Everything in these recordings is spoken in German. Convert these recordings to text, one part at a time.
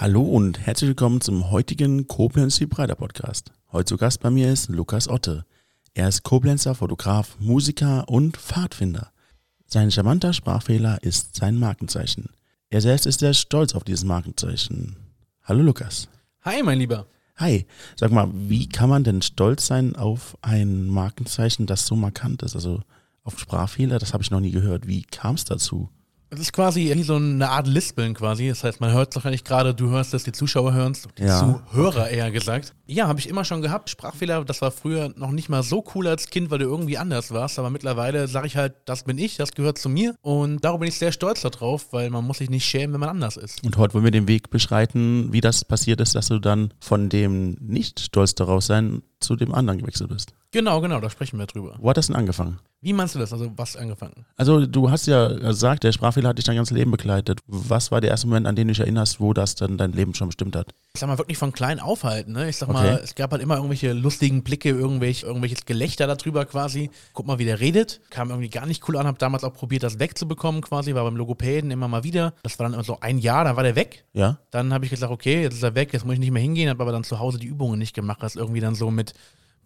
Hallo und herzlich willkommen zum heutigen Koblenz Breiter Podcast. Heute zu Gast bei mir ist Lukas Otte. Er ist Koblenzer Fotograf, Musiker und Pfadfinder. Sein charmanter Sprachfehler ist sein Markenzeichen. Er selbst ist sehr stolz auf dieses Markenzeichen. Hallo Lukas. Hi, mein Lieber. Hi, sag mal, wie kann man denn stolz sein auf ein Markenzeichen, das so markant ist? Also auf Sprachfehler, das habe ich noch nie gehört. Wie kam es dazu? Es ist quasi so eine Art Lispeln quasi. Das heißt, man hört es wahrscheinlich gerade, du hörst es, die Zuschauer hören es, die Ja. Zuhörer eher gesagt. Ja, habe ich immer schon gehabt. Sprachfehler, das war früher noch nicht mal so cool als Kind, weil du irgendwie anders warst. Aber mittlerweile sage ich halt, das bin ich, das gehört zu mir. Und darum bin ich sehr stolz darauf, weil man muss sich nicht schämen, wenn man anders ist. Und heute wollen wir den Weg beschreiten, wie das passiert ist, dass du dann von dem nicht stolz darauf sein zu dem anderen gewechselt bist. Genau, genau, da sprechen wir drüber. Wo hat das denn angefangen? Wie meinst du das? Also, was angefangen? Also du hast ja gesagt, der Sprachfehler hat dich dein ganzes Leben begleitet. Was war der erste Moment, an den du dich erinnerst, wo das dann dein Leben schon bestimmt hat? ich sag mal, wirklich von klein aufhalten. Ne? Ich sag Okay. mal, es gab halt immer irgendwelche lustigen Blicke, irgendwelche, irgendwelches Gelächter darüber quasi. Guck mal, wie der redet. Kam irgendwie gar nicht cool an, hab damals auch probiert, das wegzubekommen quasi, war beim Logopäden immer mal wieder. Das war dann immer so ein Jahr, dann war der weg. Ja? Dann habe ich gesagt, okay, jetzt ist er weg, jetzt muss ich nicht mehr hingehen, habe aber dann zu Hause die Übungen nicht gemacht. Das irgendwie dann so mit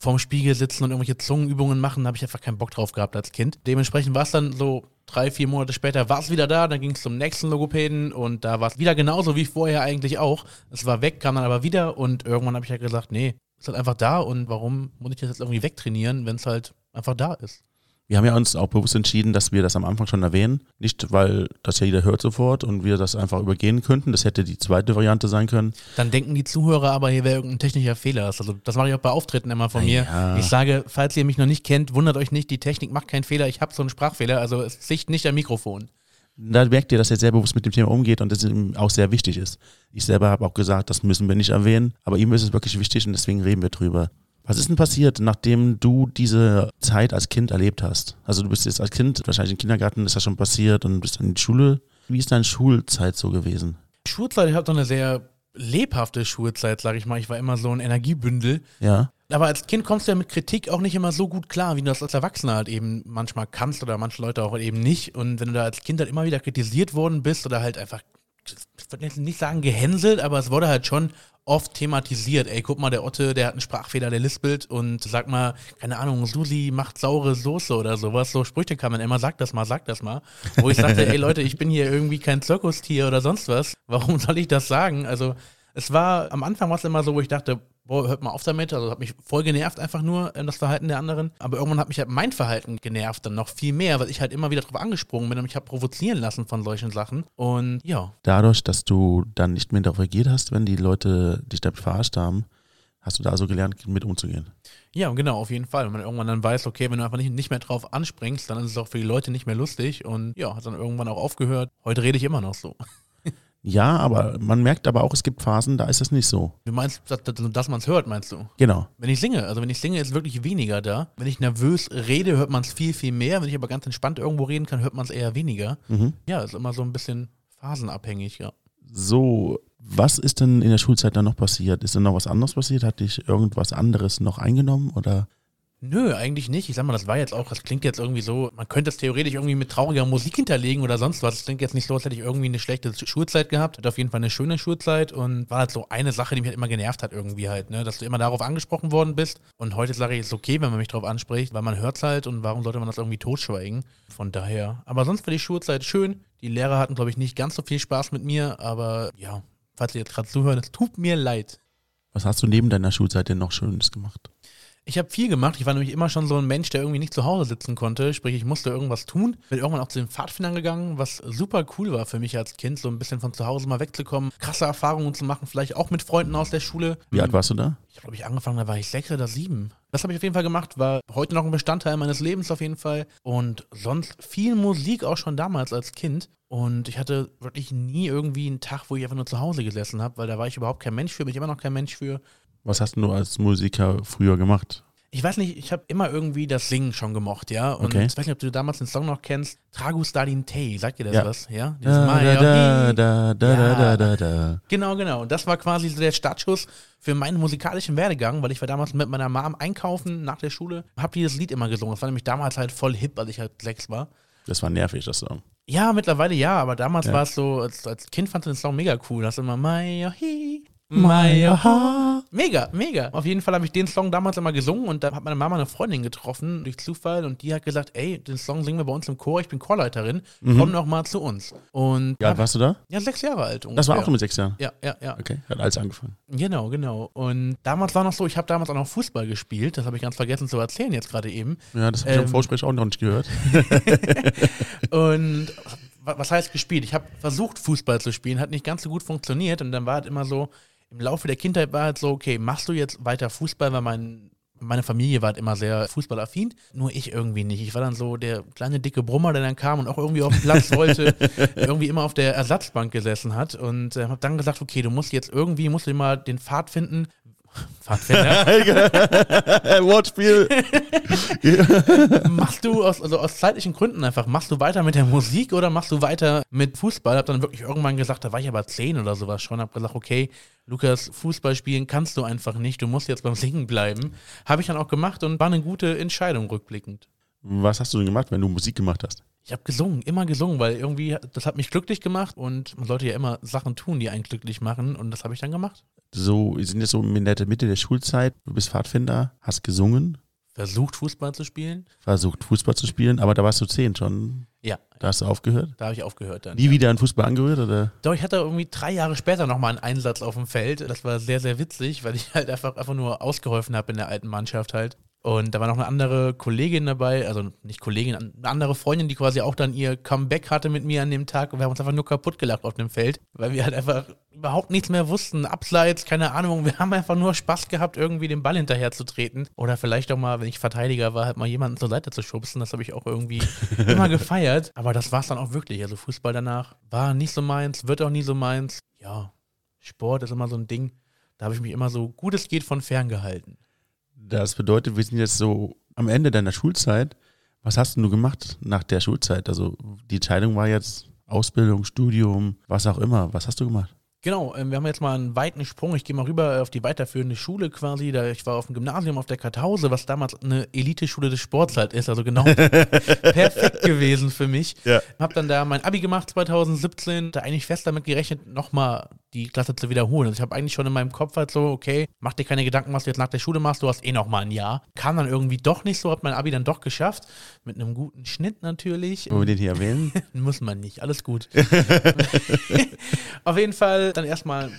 vorm Spiegel sitzen und irgendwelche Zungenübungen machen, habe ich einfach keinen Bock drauf gehabt als Kind. Dementsprechend war es dann so drei, vier Monate später, war es wieder da, dann ging es zum nächsten Logopäden und da war es wieder genauso wie vorher eigentlich auch. Es war weg, kam dann aber wieder und irgendwann habe ich halt gesagt, nee, ist halt einfach da und warum muss ich das jetzt irgendwie wegtrainieren, wenn es halt einfach da ist. Wir haben ja uns auch bewusst entschieden, dass wir das am Anfang schon erwähnen. Nicht, weil das ja jeder hört sofort und wir das einfach übergehen könnten. Das hätte die zweite Variante sein können. Dann denken die Zuhörer aber, hier wäre irgendein technischer Fehler. Also das mache ich auch bei Auftritten immer von mir. Ja. Ich sage, falls ihr mich noch nicht kennt, wundert euch nicht, die Technik macht keinen Fehler. Ich habe so einen Sprachfehler, also es liegt nicht am Mikrofon. Da merkt ihr, dass er sehr bewusst mit dem Thema umgeht und das ihm auch sehr wichtig ist. Ich selber habe auch gesagt, das müssen wir nicht erwähnen, aber ihm ist es wirklich wichtig und deswegen reden wir drüber. Was ist denn passiert, nachdem du diese Zeit als Kind erlebt hast? Also du bist jetzt als Kind, wahrscheinlich im Kindergarten ist das schon passiert und bist dann in die Schule. Wie ist deine Schulzeit so gewesen? Schulzeit, ich hatte so eine sehr lebhafte Schulzeit, sage ich mal. Ich war immer so ein Energiebündel. Ja, Aber als Kind kommst du ja mit Kritik auch nicht immer so gut klar, wie du das als Erwachsener halt eben manchmal kannst oder manche Leute auch eben nicht. Und wenn du da als Kind halt immer wieder kritisiert worden bist oder halt einfach, ich würde jetzt nicht sagen gehänselt, aber es wurde halt schon oft thematisiert. Ey, guck mal, der Otte, der hat einen Sprachfehler, der lispelt und sag mal, keine Ahnung, Susi macht saure Soße oder sowas. So Sprüche kann man immer, sag das mal, sag das mal. Wo ich sagte, ey Leute, ich bin hier irgendwie kein Zirkustier oder sonst was. Warum soll ich das sagen? Also, es war, am Anfang war es immer so, wo ich dachte, boah, hört mal auf damit. Also hat mich voll genervt einfach nur, äh, das Verhalten der anderen. Aber irgendwann hat mich halt mein Verhalten genervt dann noch viel mehr, weil ich halt immer wieder drauf angesprungen bin und mich habe provozieren lassen von solchen Sachen. Und ja, dadurch, dass du dann nicht mehr darauf reagiert hast, wenn die Leute dich damit verarscht haben, hast du da so gelernt, mit umzugehen. ja, genau, auf jeden Fall. Wenn man irgendwann dann weiß, okay, wenn du einfach nicht, nicht mehr drauf anspringst, dann ist es auch für die Leute nicht mehr lustig. Und ja, hat dann irgendwann auch aufgehört. Heute rede ich immer noch so. Ja, aber man merkt aber auch, es gibt Phasen, da ist es nicht so. Du meinst, dass, dass, dass man es hört, meinst du? Genau. Wenn ich singe, also wenn ich singe, ist wirklich weniger da. Wenn ich nervös rede, hört man es viel, viel mehr. Wenn ich aber ganz entspannt irgendwo reden kann, hört man es eher weniger. Mhm. Ja, ist immer so ein bisschen phasenabhängig, ja. So, was ist denn in der Schulzeit dann noch passiert? Ist denn noch was anderes passiert? Hat dich irgendwas anderes noch eingenommen oder? Nö, eigentlich nicht. Ich sag mal, das war jetzt auch, das klingt jetzt irgendwie so, man könnte es theoretisch irgendwie mit trauriger Musik hinterlegen oder sonst was. Das klingt jetzt nicht so, als hätte ich irgendwie eine schlechte Sch- Schulzeit gehabt. Hatte auf jeden Fall eine schöne Schulzeit und war halt so eine Sache, die mich halt immer genervt hat irgendwie halt, ne, dass du immer darauf angesprochen worden bist. Und heute sage ich, es ist okay, wenn man mich darauf anspricht, weil man hört halt und warum sollte man das irgendwie totschweigen? Von daher. Aber sonst war die Schulzeit schön. Die Lehrer hatten, glaube ich, nicht ganz so viel Spaß mit mir, aber ja, falls ihr jetzt gerade zuhören, es tut mir leid. Was hast du neben deiner Schulzeit denn noch Schönes gemacht? Ich habe viel gemacht. Ich war nämlich immer schon so ein Mensch, der irgendwie nicht zu Hause sitzen konnte. Sprich, ich musste irgendwas tun. Bin irgendwann auch zu den Pfadfindern gegangen, was super cool war für mich als Kind, so ein bisschen von zu Hause mal wegzukommen, krasse Erfahrungen zu machen, vielleicht auch mit Freunden aus der Schule. Wie alt warst du da? Ich glaube, ich angefangen, da war ich sechs oder sieben. Das habe ich auf jeden Fall gemacht, war heute noch ein Bestandteil meines Lebens auf jeden Fall. Und sonst viel Musik auch schon damals als Kind. Und ich hatte wirklich nie irgendwie einen Tag, wo ich einfach nur zu Hause gesessen habe, weil da war ich überhaupt kein Mensch für, bin ich immer noch kein Mensch für. Was hast du als Musiker früher gemacht? Ich weiß nicht, ich habe immer irgendwie das Singen schon gemocht, ja. Und Okay. ich weiß nicht, ob du damals den Song noch kennst. Tragus Stalin Tay, sagt dir das Ja. was? Ja. Dieses Da, Maya da, da, da, Ja. da, da, da. Genau, genau. Und das war quasi so der Startschuss für meinen musikalischen Werdegang, weil ich war damals mit meiner Mom einkaufen nach der Schule, habe dieses Lied immer gesungen. Das war nämlich damals halt voll hip, als ich halt sechs war. Das war nervig, das Song. Ja, mittlerweile ja, aber damals Ja. war es so, als, als Kind fand ich den Song mega cool. Das ist immer Maya Hi, Maya Ha. Mega, mega. Auf jeden Fall habe ich den Song damals immer gesungen und da hat meine Mama eine Freundin getroffen durch Zufall und die hat gesagt, ey, den Song singen wir bei uns im Chor, ich bin Chorleiterin, komm doch mal zu uns. Und Ja, warst du da? ja, sechs Jahre alt ungefähr. Das war auch schon mit sechs Jahren. Ja, ja, ja. Okay, hat alles angefangen. Genau, genau. Und damals war noch so, ich habe damals auch noch Fußball gespielt, das habe ich ganz vergessen zu erzählen jetzt gerade eben. Ja, das habe ich Ähm. im Vorsprech auch noch nicht gehört. Und wa- was heißt gespielt? Ich habe versucht, Fußball zu spielen, hat nicht ganz so gut funktioniert. Und dann war halt immer so, im Laufe der Kindheit war halt so, okay, machst du jetzt weiter Fußball, weil mein, meine Familie war halt immer sehr fußballaffin, nur ich irgendwie nicht. Ich war dann so der kleine dicke Brummer, der dann kam und auch irgendwie auf den Platz wollte, irgendwie immer auf der Ersatzbank gesessen hat und äh, habe dann gesagt, okay, du musst jetzt irgendwie, musst du mal den Pfad finden. Pfadfinder. Wortspiel. machst du aus, also aus zeitlichen Gründen einfach, machst du weiter mit der Musik oder machst du weiter mit Fußball? Hab dann wirklich irgendwann gesagt, da war ich aber zehn oder sowas schon, hab gesagt, okay, Lukas, Fußball spielen kannst du einfach nicht, du musst jetzt beim Singen bleiben. Habe ich dann auch gemacht und war eine gute Entscheidung rückblickend. Was hast du denn gemacht, wenn du Musik gemacht hast? Ich habe gesungen, immer gesungen, weil irgendwie, das hat mich glücklich gemacht und man sollte ja immer Sachen tun, die einen glücklich machen und das habe ich dann gemacht. So, wir sind jetzt so in der Mitte der Schulzeit, du bist Pfadfinder, hast gesungen, Versucht Fußball zu spielen. versucht Fußball zu spielen, aber da warst du zehn schon. Ja, Da hast du aufgehört. da habe ich aufgehört dann. Nie wieder an Fußball angerührt, oder? Doch, ich hatte irgendwie drei Jahre später nochmal einen Einsatz auf dem Feld. Das war sehr, sehr witzig, weil ich halt einfach, einfach nur ausgeholfen habe in der alten Mannschaft halt. Und da war noch eine andere Kollegin dabei, also nicht Kollegin, eine andere Freundin, die quasi auch dann ihr Comeback hatte mit mir an dem Tag. Und wir haben uns einfach nur kaputt gelacht auf dem Feld, weil wir halt einfach überhaupt nichts mehr wussten. Abseits, keine Ahnung. Wir haben einfach nur Spaß gehabt, irgendwie den Ball hinterher zu treten. Oder vielleicht auch mal, wenn ich Verteidiger war, halt mal jemanden zur Seite zu schubsen. Das habe ich auch irgendwie immer gefeiert. Aber das war es dann auch wirklich. Also Fußball danach war nicht so meins, wird auch nie so meins. Ja, Sport ist immer so ein Ding. Da habe ich mich immer so gut es geht von fern gehalten. Das bedeutet, wir sind jetzt so am Ende deiner Schulzeit. Was hast denn du gemacht nach der Schulzeit? Also die Entscheidung war jetzt Ausbildung, Studium, was auch immer. Was hast du gemacht? Genau, ähm, wir haben jetzt mal einen weiten Sprung. Ich gehe mal rüber auf die weiterführende Schule quasi. Da ich war auf dem Gymnasium auf der Kartause, was damals eine Eliteschule des Sports halt ist. Also genau perfekt gewesen für mich. Ja. Hab dann da mein Abi gemacht 2017. Da eigentlich fest damit gerechnet, nochmal die Klasse zu wiederholen. Also ich habe eigentlich schon in meinem Kopf halt so, okay, mach dir keine Gedanken, was du jetzt nach der Schule machst. Du hast eh noch mal ein Jahr. Kam dann irgendwie doch nicht so, hab mein Abi dann doch geschafft. Mit einem guten Schnitt natürlich. Wollen wir den hier erwähnen? Muss man nicht, alles gut. Auf jeden Fall dann erstmal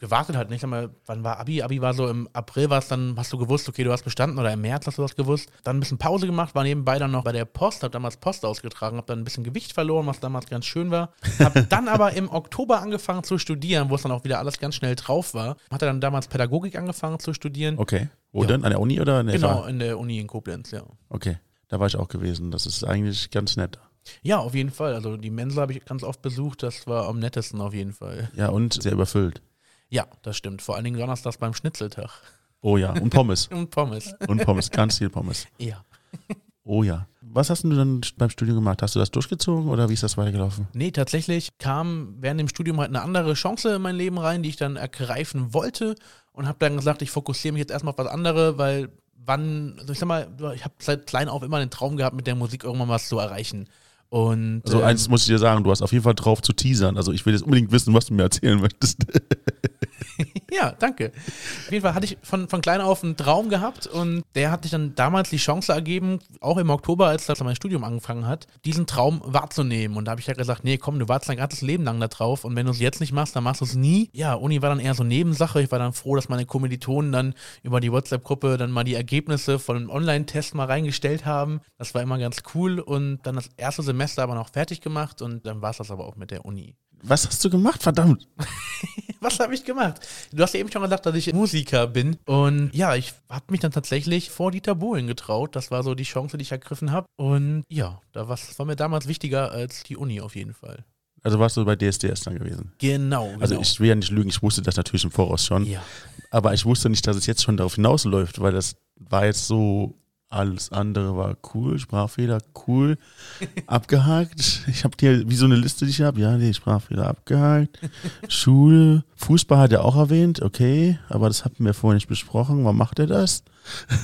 gewartet halt nicht. Sag mal, wann war Abi? Abi war so im April, war es dann, hast du gewusst, okay, du hast bestanden oder im März hast du das gewusst. Dann ein bisschen Pause gemacht, war nebenbei dann noch bei der Post, hab damals Post ausgetragen, hab dann ein bisschen Gewicht verloren, was damals ganz schön war. Hab dann aber im Oktober angefangen zu studieren, wo es dann auch wieder alles ganz schnell drauf war. Hatte dann damals Pädagogik angefangen zu studieren. Okay. Wo Ja. denn? An der Uni oder an der Genau, FH? in der Uni in Koblenz, ja. Okay. Da war ich auch gewesen. Das ist eigentlich ganz nett. Ja, auf jeden Fall. Also die Mensa habe ich ganz oft besucht, das war am nettesten auf jeden Fall. Ja, und sehr überfüllt. Ja, das stimmt. Vor allen Dingen donnerstags beim Schnitzeltag. Oh ja. Und Pommes. Und Pommes. Und Pommes. Ganz viel Pommes. Ja. Oh ja. Was hast du dann beim Studium gemacht? Hast du das durchgezogen oder wie ist das weitergelaufen? Nee, tatsächlich kam während dem Studium halt eine andere Chance in mein Leben rein, die ich dann ergreifen wollte und habe dann gesagt, ich fokussiere mich jetzt erstmal auf was anderes, weil wann, also ich sag mal, ich habe seit klein auf immer den Traum gehabt, mit der Musik irgendwann was zu erreichen. Und Also ähm, eins muss ich dir sagen, du hast auf jeden Fall drauf zu teasern. Also ich will jetzt unbedingt wissen, was du mir erzählen möchtest. Ja, danke. Auf jeden Fall hatte ich von, von klein auf einen Traum gehabt und der hat sich dann damals die Chance ergeben, auch im Oktober, als das mein Studium angefangen hat, diesen Traum wahrzunehmen. Und da habe ich ja gesagt, nee, komm, du wartest dein ganzes Leben lang da drauf und wenn du es jetzt nicht machst, dann machst du es nie. Ja, Uni war dann eher so Nebensache. Ich war dann froh, dass meine Kommilitonen dann über die WhatsApp-Gruppe dann mal die Ergebnisse von einem Online-Test mal reingestellt haben. Das war immer ganz cool und dann das erste Semester aber noch fertig gemacht und dann war es das aber auch mit der Uni. Was hast du gemacht? Verdammt. Was habe ich gemacht? Du hast ja eben schon gesagt, dass ich Musiker bin. Und ja, ich habe mich dann tatsächlich vor Dieter Bohlen getraut. Das war so die Chance, die ich ergriffen habe. Und ja, da war, war mir damals wichtiger als die Uni auf jeden Fall. Also warst du bei DSDS dann gewesen? Genau. genau. Also ich will ja nicht lügen, ich wusste das natürlich im Voraus schon. Ja. Aber ich wusste nicht, dass es jetzt schon darauf hinausläuft, weil das war jetzt so Alles andere war cool, Sprachfehler cool, abgehakt. Ich habe dir wie so eine Liste, die ich habe. Ja, die Sprachfehler abgehakt. Schule, Fußball hat er auch erwähnt, okay, aber das hatten wir vorher nicht besprochen. Warum macht er das?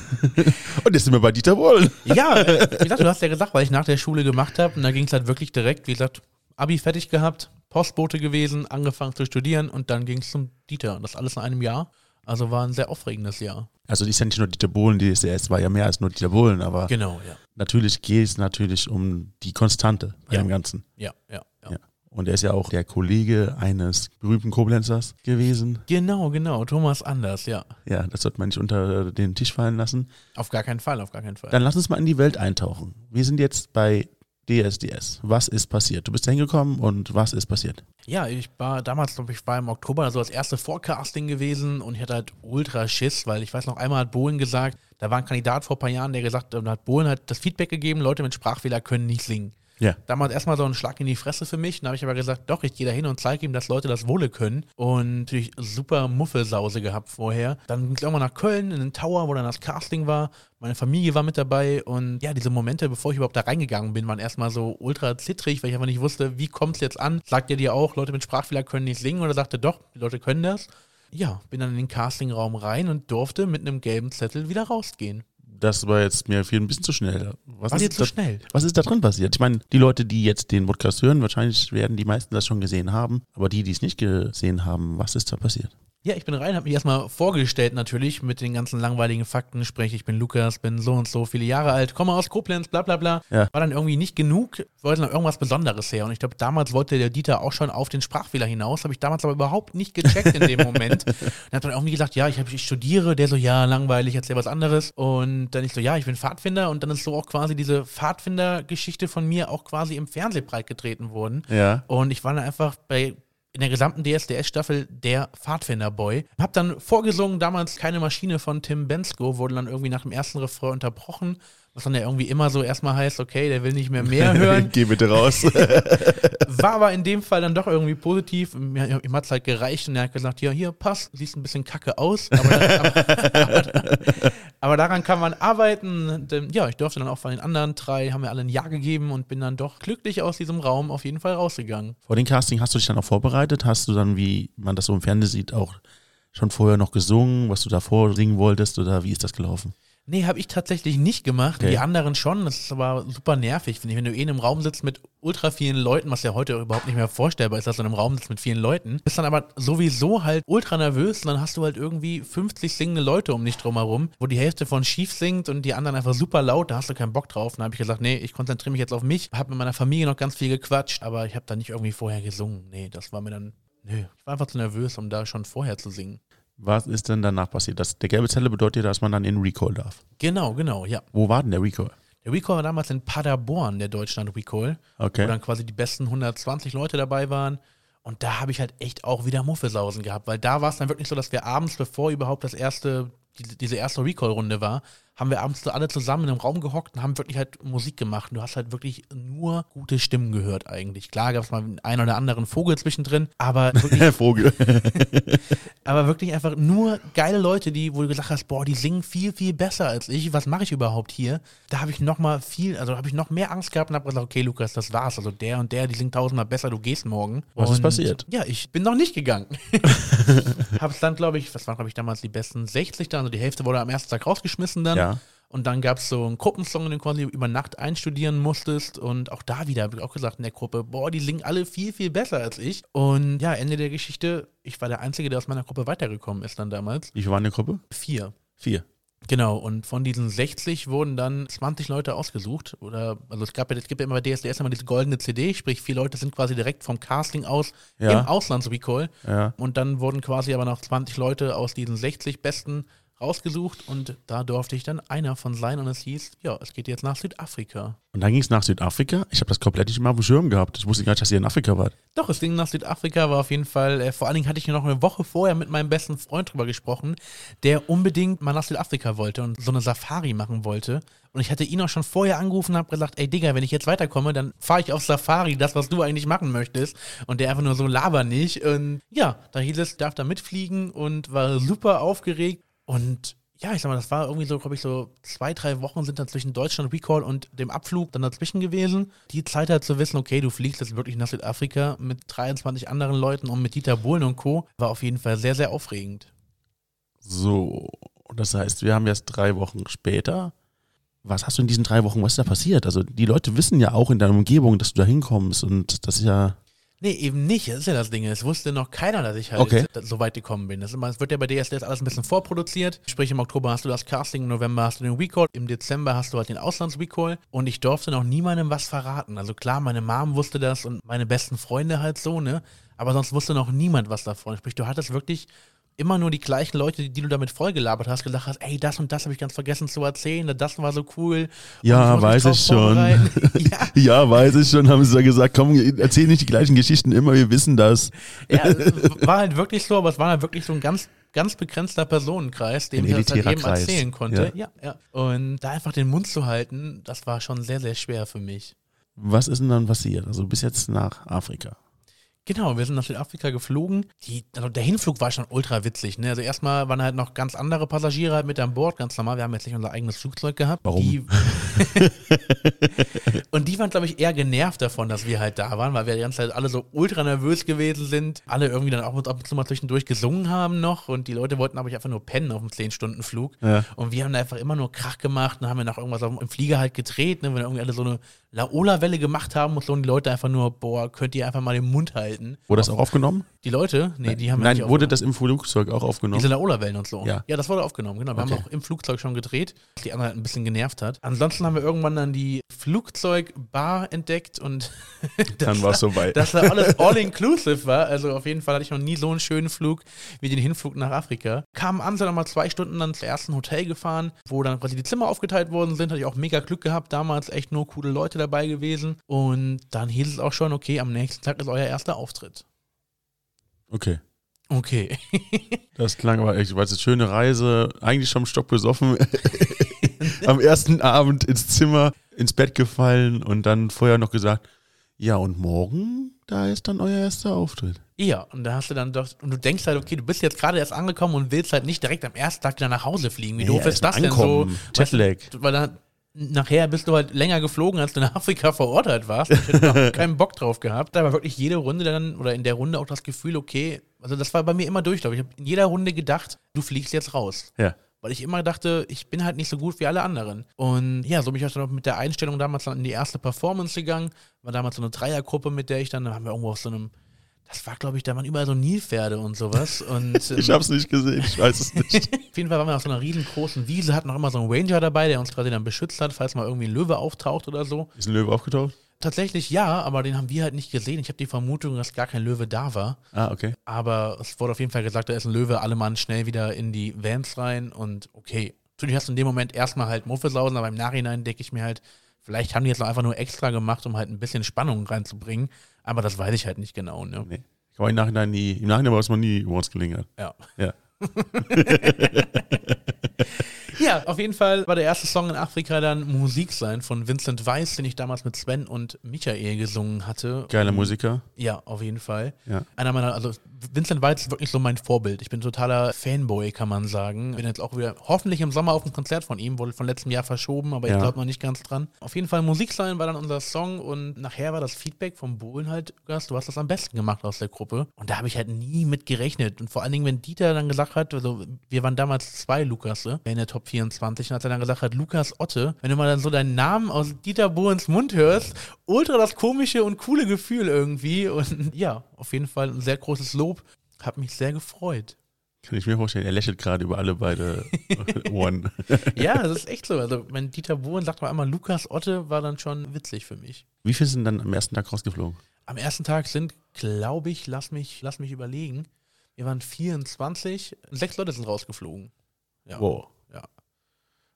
und jetzt sind wir bei Dieter Bohlen. Ja, äh, wie gesagt, du hast ja gesagt, weil ich nach der Schule gemacht habe und da ging es halt wirklich direkt, wie gesagt, Abi fertig gehabt, Postbote gewesen, angefangen zu studieren und dann ging es zum Dieter. Und das alles in einem Jahr. Also war ein sehr aufregendes Jahr. Also ist ja nicht nur Dieter Bohlen, die DSDS war ja mehr als nur Dieter Bohlen, aber Genau, ja. natürlich geht es natürlich um die Konstante bei Ja. dem Ganzen. Ja, ja, ja. Ja. Und er ist ja auch der Kollege eines berühmten Koblenzers gewesen. Genau, genau. Thomas Anders, ja. Ja, das sollte man nicht unter den Tisch fallen lassen. Auf gar keinen Fall, auf gar keinen Fall. Dann lass uns mal in die Welt eintauchen. Wir sind jetzt bei DSDS. Was ist passiert? Du bist da hingekommen und was ist passiert? Ja, ich war damals, glaube ich, war im Oktober so als erste Vorcasting gewesen und ich hatte halt ultra Schiss, weil ich weiß noch einmal hat Bohlen gesagt, da war ein Kandidat vor ein paar Jahren, der gesagt hat, da hat Bohlen hat das Feedback gegeben, Leute mit Sprachfehler können nicht singen. Ja. Damals erstmal so ein Schlag in die Fresse für mich. Dann habe ich aber gesagt, doch, ich gehe da hin und zeige ihm, dass Leute das Wohle können. Und natürlich super Muffelsause gehabt vorher. Dann ging es irgendwann nach Köln in den Tower, wo dann das Casting war. Meine Familie war mit dabei. Und ja, diese Momente, bevor ich überhaupt da reingegangen bin, waren erstmal so ultra zittrig, weil ich einfach nicht wusste, wie kommt es jetzt an? Sagt ihr dir auch, Leute mit Sprachfehler können nicht singen? Oder sagte doch, die Leute können das? Ja, bin dann in den Castingraum rein und durfte mit einem gelben Zettel wieder rausgehen. Das war jetzt mir viel ein bisschen zu schnell. Was dir ist zu da, schnell? Was ist da drin passiert? Ich meine, die Leute, die jetzt den Podcast hören, wahrscheinlich werden die meisten das schon gesehen haben. Aber die, die es nicht gesehen haben, was ist da passiert? Ja, ich bin rein, habe mich erstmal vorgestellt natürlich mit den ganzen langweiligen Fakten, sprich ich bin Lukas, bin so und so viele Jahre alt, komme aus Koblenz, bla bla bla. Ja. War dann irgendwie nicht genug, wollte noch irgendwas Besonderes her. Und ich glaube, damals wollte der Dieter auch schon auf den Sprachfehler hinaus, habe ich damals aber überhaupt nicht gecheckt in dem Moment. Und hat dann irgendwie gesagt, ja, ich, hab, ich studiere, der so, ja, langweilig, erzähl was anderes. Und dann ich so, ja, ich bin Pfadfinder und dann ist so auch quasi diese Pfadfinder-Geschichte von mir auch quasi im Fernsehen breitgetreten worden. Ja. Und ich war dann einfach bei in der gesamten DSDS-Staffel der Pfadfinder-Boy. Hab dann vorgesungen, damals keine Maschine von Tim Bensko, wurde dann irgendwie nach dem ersten Refrain unterbrochen, was dann ja irgendwie immer so erstmal heißt, okay, der will nicht mehr mehr hören. Geh bitte raus. War aber in dem Fall dann doch irgendwie positiv. Mir, ihm hat es halt gereicht und er hat gesagt, ja, hier, passt, siehst ein bisschen kacke aus. Aber, aber, aber, aber daran kann man arbeiten. Denn, ja, ich durfte dann auch von den anderen drei, haben mir alle ein Ja gegeben und bin dann doch glücklich aus diesem Raum auf jeden Fall rausgegangen. Vor dem Casting hast du dich dann auch vorbereitet? Hast du dann, wie man das so im Fernsehen sieht, auch schon vorher noch gesungen, was du davor singen wolltest oder wie ist das gelaufen? Nee, habe ich tatsächlich nicht gemacht. Okay. Die anderen schon. Das ist aber super nervig, finde ich. Wenn du eh in einem Raum sitzt mit ultra vielen Leuten, was ja heute überhaupt nicht mehr vorstellbar ist, dass du in einem Raum sitzt mit vielen Leuten, bist dann aber sowieso halt ultra nervös und dann hast du halt irgendwie 50 singende Leute um dich drumherum, wo die Hälfte von schief singt und die anderen einfach super laut, da hast du keinen Bock drauf. Dann habe ich gesagt, nee, ich konzentriere mich jetzt auf mich. Habe mit meiner Familie noch ganz viel gequatscht, aber ich habe da nicht irgendwie vorher gesungen. Nee, das war mir dann, nö. Ich war einfach zu nervös, um da schon vorher zu singen. Was ist denn danach passiert? Das, der gelbe Zettel bedeutet, dass man dann in Recall darf. Genau, genau, ja. Wo war denn der Recall? Der Recall war damals in Paderborn, der Deutschland Recall. Okay. wo dann quasi die besten 120 Leute dabei waren. Und da habe ich halt echt auch wieder Muffelsausen gehabt, weil da war es dann wirklich so, dass wir abends, bevor überhaupt das erste, die, diese erste Recall-Runde war, haben wir abends alle zusammen in einem Raum gehockt und haben wirklich halt Musik gemacht. Du hast halt wirklich nur gute Stimmen gehört eigentlich. Klar gab es mal einen oder anderen Vogel zwischendrin, aber wirklich, Vogel. aber wirklich einfach nur geile Leute, die, wo du gesagt hast, boah, die singen viel, viel besser als ich. Was mache ich überhaupt hier? Da habe ich noch mal viel, also habe ich noch mehr Angst gehabt und habe gesagt, okay, Lukas, das war's. Also der und der, die singen tausendmal besser, du gehst morgen. Was ist Und, passiert? Ja, ich bin noch nicht gegangen. habe es dann, glaube ich, was waren, glaube ich, damals die besten 60 dann, also die Hälfte wurde am ersten Tag rausgeschmissen dann. Ja. Und dann gab es so einen Gruppensong, den du quasi über Nacht einstudieren musstest. Und auch da wieder habe ich auch gesagt in der Gruppe, boah, die singen alle viel, viel besser als ich. Und ja, Ende der Geschichte, ich war der Einzige, der aus meiner Gruppe weitergekommen ist dann damals. Wie viel waren in der Gruppe? Vier. Vier. Genau, und von diesen 60 wurden dann 20 Leute ausgesucht. Oder, also es gab ja, es gibt ja immer bei DSDS immer diese goldene CD, sprich, vier Leute sind quasi direkt vom Casting aus Ja. im Auslandsrecall. Ja. Und dann wurden quasi aber noch 20 Leute aus diesen 60 Besten rausgesucht und da durfte ich dann einer von sein und es hieß, ja, es geht jetzt nach Südafrika. Und dann ging es nach Südafrika. Ich habe das komplett nicht mal auf dem Schirm gehabt. Ich wusste gar nicht, dass ihr in Afrika wart. Doch, es ging nach Südafrika, war auf jeden Fall, äh, vor allen Dingen hatte ich noch eine Woche vorher mit meinem besten Freund drüber gesprochen, der unbedingt mal nach Südafrika wollte und so eine Safari machen wollte. Und ich hatte ihn auch schon vorher angerufen und habe gesagt, ey Digga, wenn ich jetzt weiterkomme, dann fahre ich auf Safari, das, was du eigentlich machen möchtest. Und der einfach nur so laber nicht. Und ja, da hieß es, darf da mitfliegen und war super aufgeregt. Und ja, ich sag mal, das war irgendwie so, glaube ich, so zwei, drei Wochen sind dann zwischen Deutschland Recall und dem Abflug dann dazwischen gewesen. Die Zeit halt zu wissen, okay, du fliegst jetzt wirklich nach Südafrika mit 23 anderen Leuten und mit Dieter Bohlen und Co. war auf jeden Fall sehr, sehr aufregend. So, das heißt, wir haben jetzt drei Wochen später. Was hast du in diesen drei Wochen, was ist da passiert? Also die Leute wissen ja auch in deiner Umgebung, dass du da hinkommst und das ist ja. Nee, eben nicht. Das ist ja das Ding. Es wusste noch keiner, dass ich halt Okay. so weit gekommen bin. Das immer, es wird ja bei DSDS alles ein bisschen vorproduziert. Sprich, im Oktober hast du das Casting, im November hast du den Recall, im Dezember hast du halt den Auslands-Recall und ich durfte noch niemandem was verraten. Also klar, meine Mom wusste das und meine besten Freunde halt so, ne? Aber sonst wusste noch niemand was davon. Sprich, du hattest wirklich immer nur die gleichen Leute, die, du damit vollgelabert hast, gesagt hast, ey, das und das habe ich ganz vergessen zu erzählen, das war so cool. Ja, mich weiß ich schon. ja, Ja, weiß ich schon, haben sie ja gesagt, komm, erzähl nicht die gleichen Geschichten immer, wir wissen das. Ja, war halt wirklich so, aber es war halt wirklich so ein ganz, ganz begrenzter Personenkreis, dem ich das halt eben Kreis. erzählen konnte. Ja. ja, Und da einfach den Mund zu halten, das war schon sehr, sehr schwer für mich. Was ist denn dann passiert? Also bis jetzt nach Afrika. Genau, wir sind nach Südafrika geflogen. Die, also der Hinflug war schon ultra witzig. Ne? Also erstmal waren halt noch ganz andere Passagiere halt mit an Bord, ganz normal. Wir haben jetzt nicht unser eigenes Flugzeug gehabt. Warum? Die, und die waren, glaube ich, eher genervt davon, dass wir halt da waren, weil wir die ganze Zeit alle so ultra nervös gewesen sind. Alle irgendwie dann auch ab und zu mal zwischendurch gesungen haben noch und die Leute wollten aber einfach nur pennen auf dem 10-Stunden-Flug. Ja. Und wir haben da einfach immer nur Krach gemacht und haben wir noch irgendwas auf, im Flieger halt gedreht, ne? wenn irgendwie alle so eine Laola-Welle gemacht haben und so und die Leute einfach nur, boah, könnt ihr einfach mal den Mund halten. Wurde das auch aufgenommen? Die Leute? Nee, die haben Nein, wurde das im Flugzeug auch aufgenommen? Diese Laola-Wellen und so. Ja. ja, das wurde aufgenommen, genau. Wir Okay. haben auch im Flugzeug schon gedreht, was die anderen halt ein bisschen genervt hat. Ansonsten haben wir irgendwann dann die Flugzeugbar entdeckt und Dann war es soweit. dass da alles all-inclusive war. Also auf jeden Fall hatte ich noch nie so einen schönen Flug wie den Hinflug nach Afrika. Kamen an, sind dann mal zwei Stunden dann zum ersten Hotel gefahren, wo dann quasi die Zimmer aufgeteilt worden sind. Hatte ich auch mega Glück gehabt, damals echt nur coole Leute dabei gewesen. Und dann hieß es auch schon, okay, am nächsten Tag ist euer erster Auftritt. Okay. Okay. Das klang aber echt, weil es eine schöne Reise, eigentlich schon Stock besoffen, am ersten Abend ins Zimmer, ins Bett gefallen und dann vorher noch gesagt, ja und morgen, da ist dann euer erster Auftritt. Ja, und da hast du dann doch, und du denkst halt, okay, du bist jetzt gerade erst angekommen und willst halt nicht direkt am ersten Tag wieder nach Hause fliegen. Wie doof Ja, ist das erst denn so? ankommen, Jetlag. Weil dann, nachher bist du halt länger geflogen, als du in Afrika vor Ort halt warst. Ich hätte keinen Bock drauf gehabt. Da war wirklich jede Runde dann, oder in der Runde auch das Gefühl, okay, also das war bei mir immer durch, glaube ich. Ich habe in jeder Runde gedacht, du fliegst jetzt raus. Ja. Weil ich immer dachte, ich bin halt nicht so gut wie alle anderen. Und ja, so bin ich auch dann mit der Einstellung damals dann in die erste Performance gegangen. War damals so eine Dreiergruppe, mit der ich dann, da haben wir irgendwo auf so einem, das war glaube ich, da waren überall so Nilpferde und sowas. Und, Ich ähm, hab's nicht gesehen, ich weiß es nicht. auf jeden Fall waren wir auf so einer riesengroßen Wiese, hatten noch immer so einen Ranger dabei, der uns quasi dann beschützt hat, falls mal irgendwie ein Löwe auftaucht oder so. Ist ein Löwe aufgetaucht? Tatsächlich ja, aber den haben wir halt nicht gesehen. Ich habe die Vermutung, dass gar kein Löwe da war. Ah, okay. Aber es wurde auf jeden Fall gesagt, da ist ein Löwe, alle Mann schnell wieder in die Vans rein und okay. Natürlich hast du in dem Moment erstmal halt Muffesausen, aber im Nachhinein denke ich mir halt, vielleicht haben die jetzt noch einfach nur extra gemacht, um halt ein bisschen Spannung reinzubringen. Aber das weiß ich halt nicht genau, ne? Nee. Ich war im Nachhinein nie, im Nachhinein weiß man nie, wo uns gelingen hat. Ja. Ja. Ja, auf jeden Fall war der erste Song in Afrika dann Musik sein von Vincent Weiss, den ich damals mit Sven und Michael gesungen hatte. Geiler Musiker. Ja, auf jeden Fall. Ja. Einer meiner, also Vincent Weiss ist wirklich so mein Vorbild. Ich bin totaler Fanboy, kann man sagen. Bin jetzt auch wieder hoffentlich im Sommer auf ein Konzert von ihm, wurde von letztem Jahr verschoben, aber ich Ja. glaube noch nicht ganz dran. Auf jeden Fall Musik sein war dann unser Song und nachher war das Feedback vom Bohlen halt, Lukas, du hast das am besten gemacht aus der Gruppe. Und da habe ich halt nie mit gerechnet. Und vor allen Dingen, wenn Dieter dann gesagt hat, also wir waren damals zwei Lukasse in der Top 24 und als er dann gesagt hat, Lukas Otte, wenn du mal dann so deinen Namen aus Dieter Bohlens Mund hörst, ultra das komische und coole Gefühl irgendwie. Und ja, auf jeden Fall ein sehr großes Lob. Hat mich sehr gefreut. Kann ich mir vorstellen, er lächelt gerade über alle beide Ohren. Ja, das ist echt so. Also, wenn Dieter Bohlen sagt mal einmal Lukas Otte, war dann schon witzig für mich. Wie viele sind dann am ersten Tag rausgeflogen? Am ersten Tag sind, glaube ich, lass mich, lass mich überlegen, wir waren 24, sechs Leute sind rausgeflogen. Ja. Wow. Ja.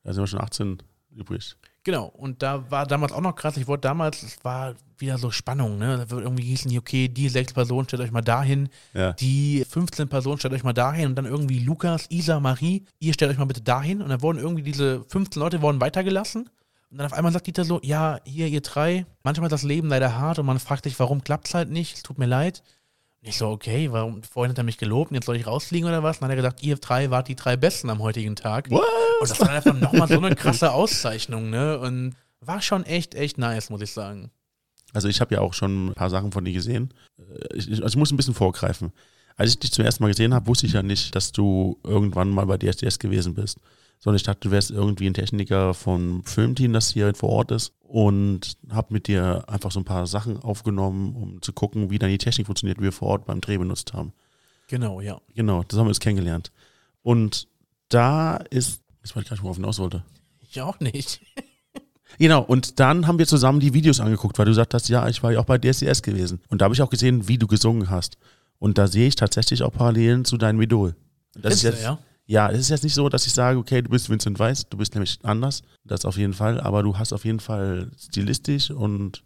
Da sind wir schon 18 übrig. Genau, und da war damals auch noch krass, ich wollte damals, es war wieder so Spannung, ne? Da wird irgendwie hießen, okay, die sechs Personen stellt euch mal dahin, Ja. die 15 Personen stellt euch mal dahin und dann irgendwie Lukas, Isa, Marie, ihr stellt euch mal bitte dahin und dann wurden irgendwie diese 15 Leute wurden weitergelassen und dann auf einmal sagt Dieter so, ja, hier ihr drei, manchmal ist das Leben leider hart und man fragt sich, warum klappt es halt nicht, es tut mir leid. Ich so, okay, warum, vorhin hat er mich gelobt und jetzt soll ich rausfliegen oder was? Und dann hat er gesagt, ihr drei wart die drei Besten am heutigen Tag. What? Und das war einfach nochmal so eine krasse Auszeichnung, ne? Und war schon echt, echt nice, muss ich sagen. Also ich habe ja auch schon ein paar Sachen von dir gesehen. Äh, Ich, also ich muss ein bisschen vorgreifen. Als ich dich zum ersten Mal gesehen habe, wusste ich ja nicht, dass du irgendwann mal bei DSDS gewesen bist. Sondern ich dachte, du wärst irgendwie ein Techniker vom Filmteam, das hier vor Ort ist. Und habe mit dir einfach so ein paar Sachen aufgenommen, um zu gucken, wie dann die Technik funktioniert, die wir vor Ort beim Dreh benutzt haben. Genau, ja. Genau, das haben wir uns kennengelernt. Und da ist, ich weiß gar nicht, worauf ich hinaus wollte. Ich auch nicht. Genau, und dann haben wir zusammen die Videos angeguckt, weil du gesagt hast, ja, ich war ja auch bei DSDS gewesen. Und da habe ich auch gesehen, wie du gesungen hast. Und da sehe ich tatsächlich auch Parallelen zu deinem Idol. Das ist Findest jetzt, du, ja? Ja, es ist jetzt nicht so, dass ich sage, okay, du bist Vincent Weiss, du bist nämlich anders, das auf jeden Fall, aber du hast auf jeden Fall stilistisch und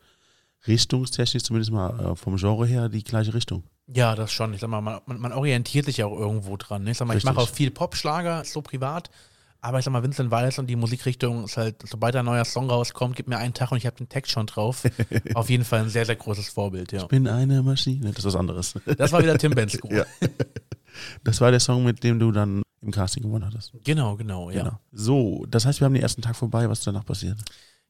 richtungstechnisch zumindest mal äh, vom Genre her die gleiche Richtung. Ja, das schon. Ich sag mal, man, man orientiert sich ja auch irgendwo dran. Ne? Ich sag mal, ich Richtig. mache auch viel Popschlager, so privat. Aber ich sag mal, Vincent Weiss und die Musikrichtung ist halt, sobald ein neuer Song rauskommt, gib mir einen Tag und ich habe den Text schon drauf. Auf jeden Fall ein sehr, sehr großes Vorbild, ja. Ich bin eine Maschine, das ist was anderes. Das war wieder Tim Bensko. Ja. Das war der Song, mit dem du dann im Casting gewonnen hattest. Genau, genau, ja. Genau. So, das heißt, wir haben den ersten Tag vorbei, was ist danach passiert?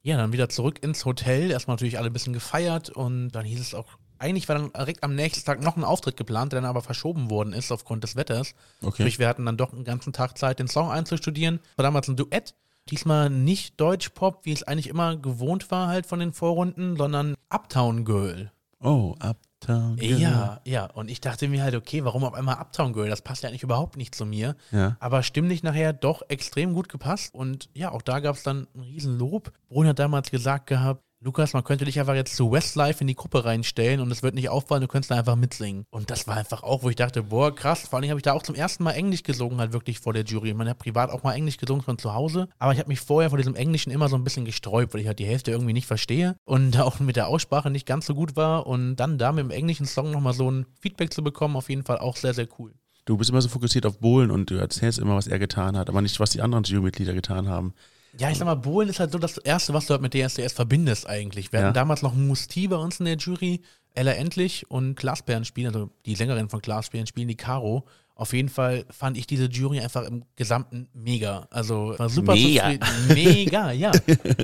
Ja, dann wieder zurück ins Hotel. Erstmal natürlich alle ein bisschen gefeiert und dann hieß es auch, eigentlich war dann direkt am nächsten Tag noch ein Auftritt geplant, der dann aber verschoben worden ist aufgrund des Wetters. Okay. Sprich, wir hatten dann doch einen ganzen Tag Zeit, den Song einzustudieren. War damals ein Duett. Diesmal nicht Deutsch-Pop, wie es eigentlich immer gewohnt war halt von den Vorrunden, sondern Uptown Girl. Oh, Uptown. Girl. Ja, ja. Und ich dachte mir halt, okay, warum auf einmal Uptown Girl? Das passt ja eigentlich überhaupt nicht zu mir. Ja. Aber stimmlich nachher doch extrem gut gepasst. Und ja, auch da gab es dann ein Riesenlob. Brun hat damals gesagt gehabt, Lukas, man könnte dich einfach jetzt zu Westlife in die Gruppe reinstellen und es wird nicht auffallen, du könntest da einfach mitsingen. Und das war einfach auch, wo ich dachte, boah, krass. Vor allem habe ich da auch zum ersten Mal Englisch gesungen, halt wirklich vor der Jury. Man hat privat auch mal Englisch gesungen von zu Hause. Aber ich habe mich vorher vor diesem Englischen immer so ein bisschen gesträubt, weil ich halt die Hälfte irgendwie nicht verstehe und auch mit der Aussprache nicht ganz so gut war. Und dann da mit dem englischen Song nochmal so ein Feedback zu bekommen, auf jeden Fall auch sehr, sehr cool. Du bist immer so fokussiert auf Bohlen und du erzählst immer, was er getan hat, aber nicht, was die anderen Jurymitglieder getan haben. Ja, ich sag mal, Bohlen ist halt so das Erste, was du halt mit DSDS verbindest eigentlich. Wir Ja. hatten damals noch Musti bei uns in der Jury, Ella Endlich und Glasbären spielen, also die Sängerin von Glasbären spielen, die Caro. Auf jeden Fall fand ich diese Jury einfach im Gesamten mega. Also war super Mega. zufrieden. Mega, ja.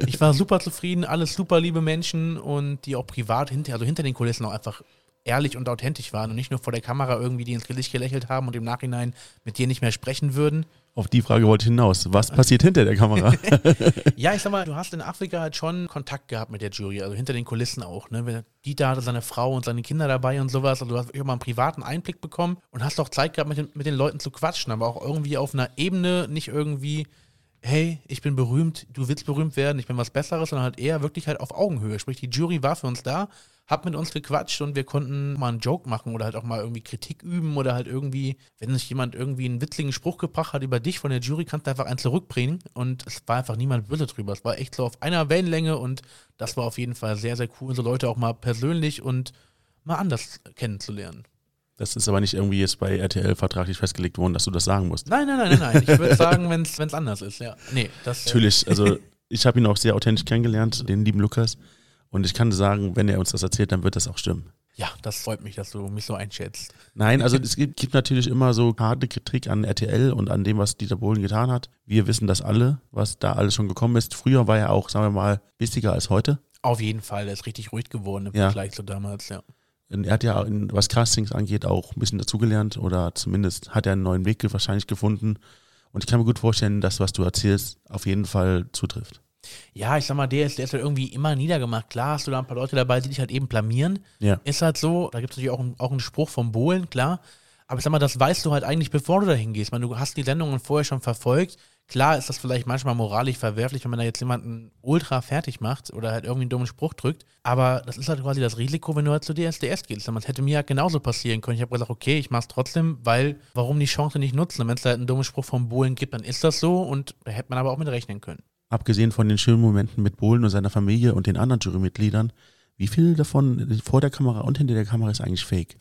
Ich war super zufrieden, alles super liebe Menschen und die auch privat hinter, also hinter den Kulissen auch einfach ehrlich und authentisch waren und nicht nur vor der Kamera irgendwie die ins Gesicht gelächelt haben und im Nachhinein mit dir nicht mehr sprechen würden. Auf die Frage wollte ich hinaus. Was passiert hinter der Kamera? Ja, ich sag mal, du hast in Afrika halt schon Kontakt gehabt mit der Jury, also hinter den Kulissen auch. Ne? Dieter hatte seine Frau und seine Kinder dabei und sowas. Also du hast mal einen privaten Einblick bekommen und hast auch Zeit gehabt, mit den, mit den Leuten zu quatschen, aber auch irgendwie auf einer Ebene, nicht irgendwie, hey, ich bin berühmt, du willst berühmt werden, ich bin was Besseres, sondern halt eher wirklich halt auf Augenhöhe. Sprich, die Jury war für uns da, hat mit uns gequatscht und wir konnten mal einen Joke machen oder halt auch mal irgendwie Kritik üben oder halt irgendwie, wenn sich jemand irgendwie einen witzigen Spruch gebracht hat über dich von der Jury, kannst du einfach einen zurückbringen und es war einfach niemand böse drüber. Es war echt so auf einer Wellenlänge und das war auf jeden Fall sehr, sehr cool, so Leute auch mal persönlich und mal anders kennenzulernen. Das ist aber nicht irgendwie jetzt bei RTL vertraglich festgelegt worden, dass du das sagen musst. Nein, nein, nein, nein, nein. Ich würde sagen, wenn es anders ist, ja. Nee, das Natürlich, also ich habe ihn auch sehr authentisch kennengelernt, den lieben Lukas. Und ich kann sagen, wenn er uns das erzählt, dann wird das auch stimmen. Ja, das freut mich, dass du mich so einschätzt. Nein, also es gibt, gibt natürlich immer so harte Kritik an RTL und an dem, was Dieter Bohlen getan hat. Wir wissen das alle, was da alles schon gekommen ist. Früher war er auch, sagen wir mal, bissiger als heute. Auf jeden Fall, er ist richtig ruhig geworden im Ja. Vergleich zu damals, ja. Und Er hat ja, was Castings angeht, auch ein bisschen dazugelernt oder zumindest hat er einen neuen Weg wahrscheinlich gefunden. Und ich kann mir gut vorstellen, dass was du erzählst, auf jeden Fall zutrifft. Ja, ich sag mal, der ist, der ist halt irgendwie immer niedergemacht. Klar hast du da ein paar Leute dabei, die dich halt eben blamieren. Ja. Ist halt so, da gibt es natürlich auch, einen- auch einen Spruch vom Bohlen, klar. Aber ich sag mal, das weißt du halt eigentlich, bevor du da hingehst. Meine, du hast die Sendungen vorher schon verfolgt. Klar ist das vielleicht manchmal moralisch verwerflich, wenn man da jetzt jemanden ultra fertig macht oder halt irgendwie einen dummen Spruch drückt. Aber das ist halt quasi das Risiko, wenn du halt zu DSDS gehst. Das hätte mir halt genauso passieren können. Ich habe gesagt, okay, ich mach's trotzdem, weil warum die Chance nicht nutzen? Wenn es da halt einen dummen Spruch vom Bohlen gibt, dann ist das so und da hätte man aber auch mit rechnen können. Abgesehen von den schönen Momenten mit Bohlen und seiner Familie und den anderen Jurymitgliedern, wie viel davon vor der Kamera und hinter der Kamera ist eigentlich fake?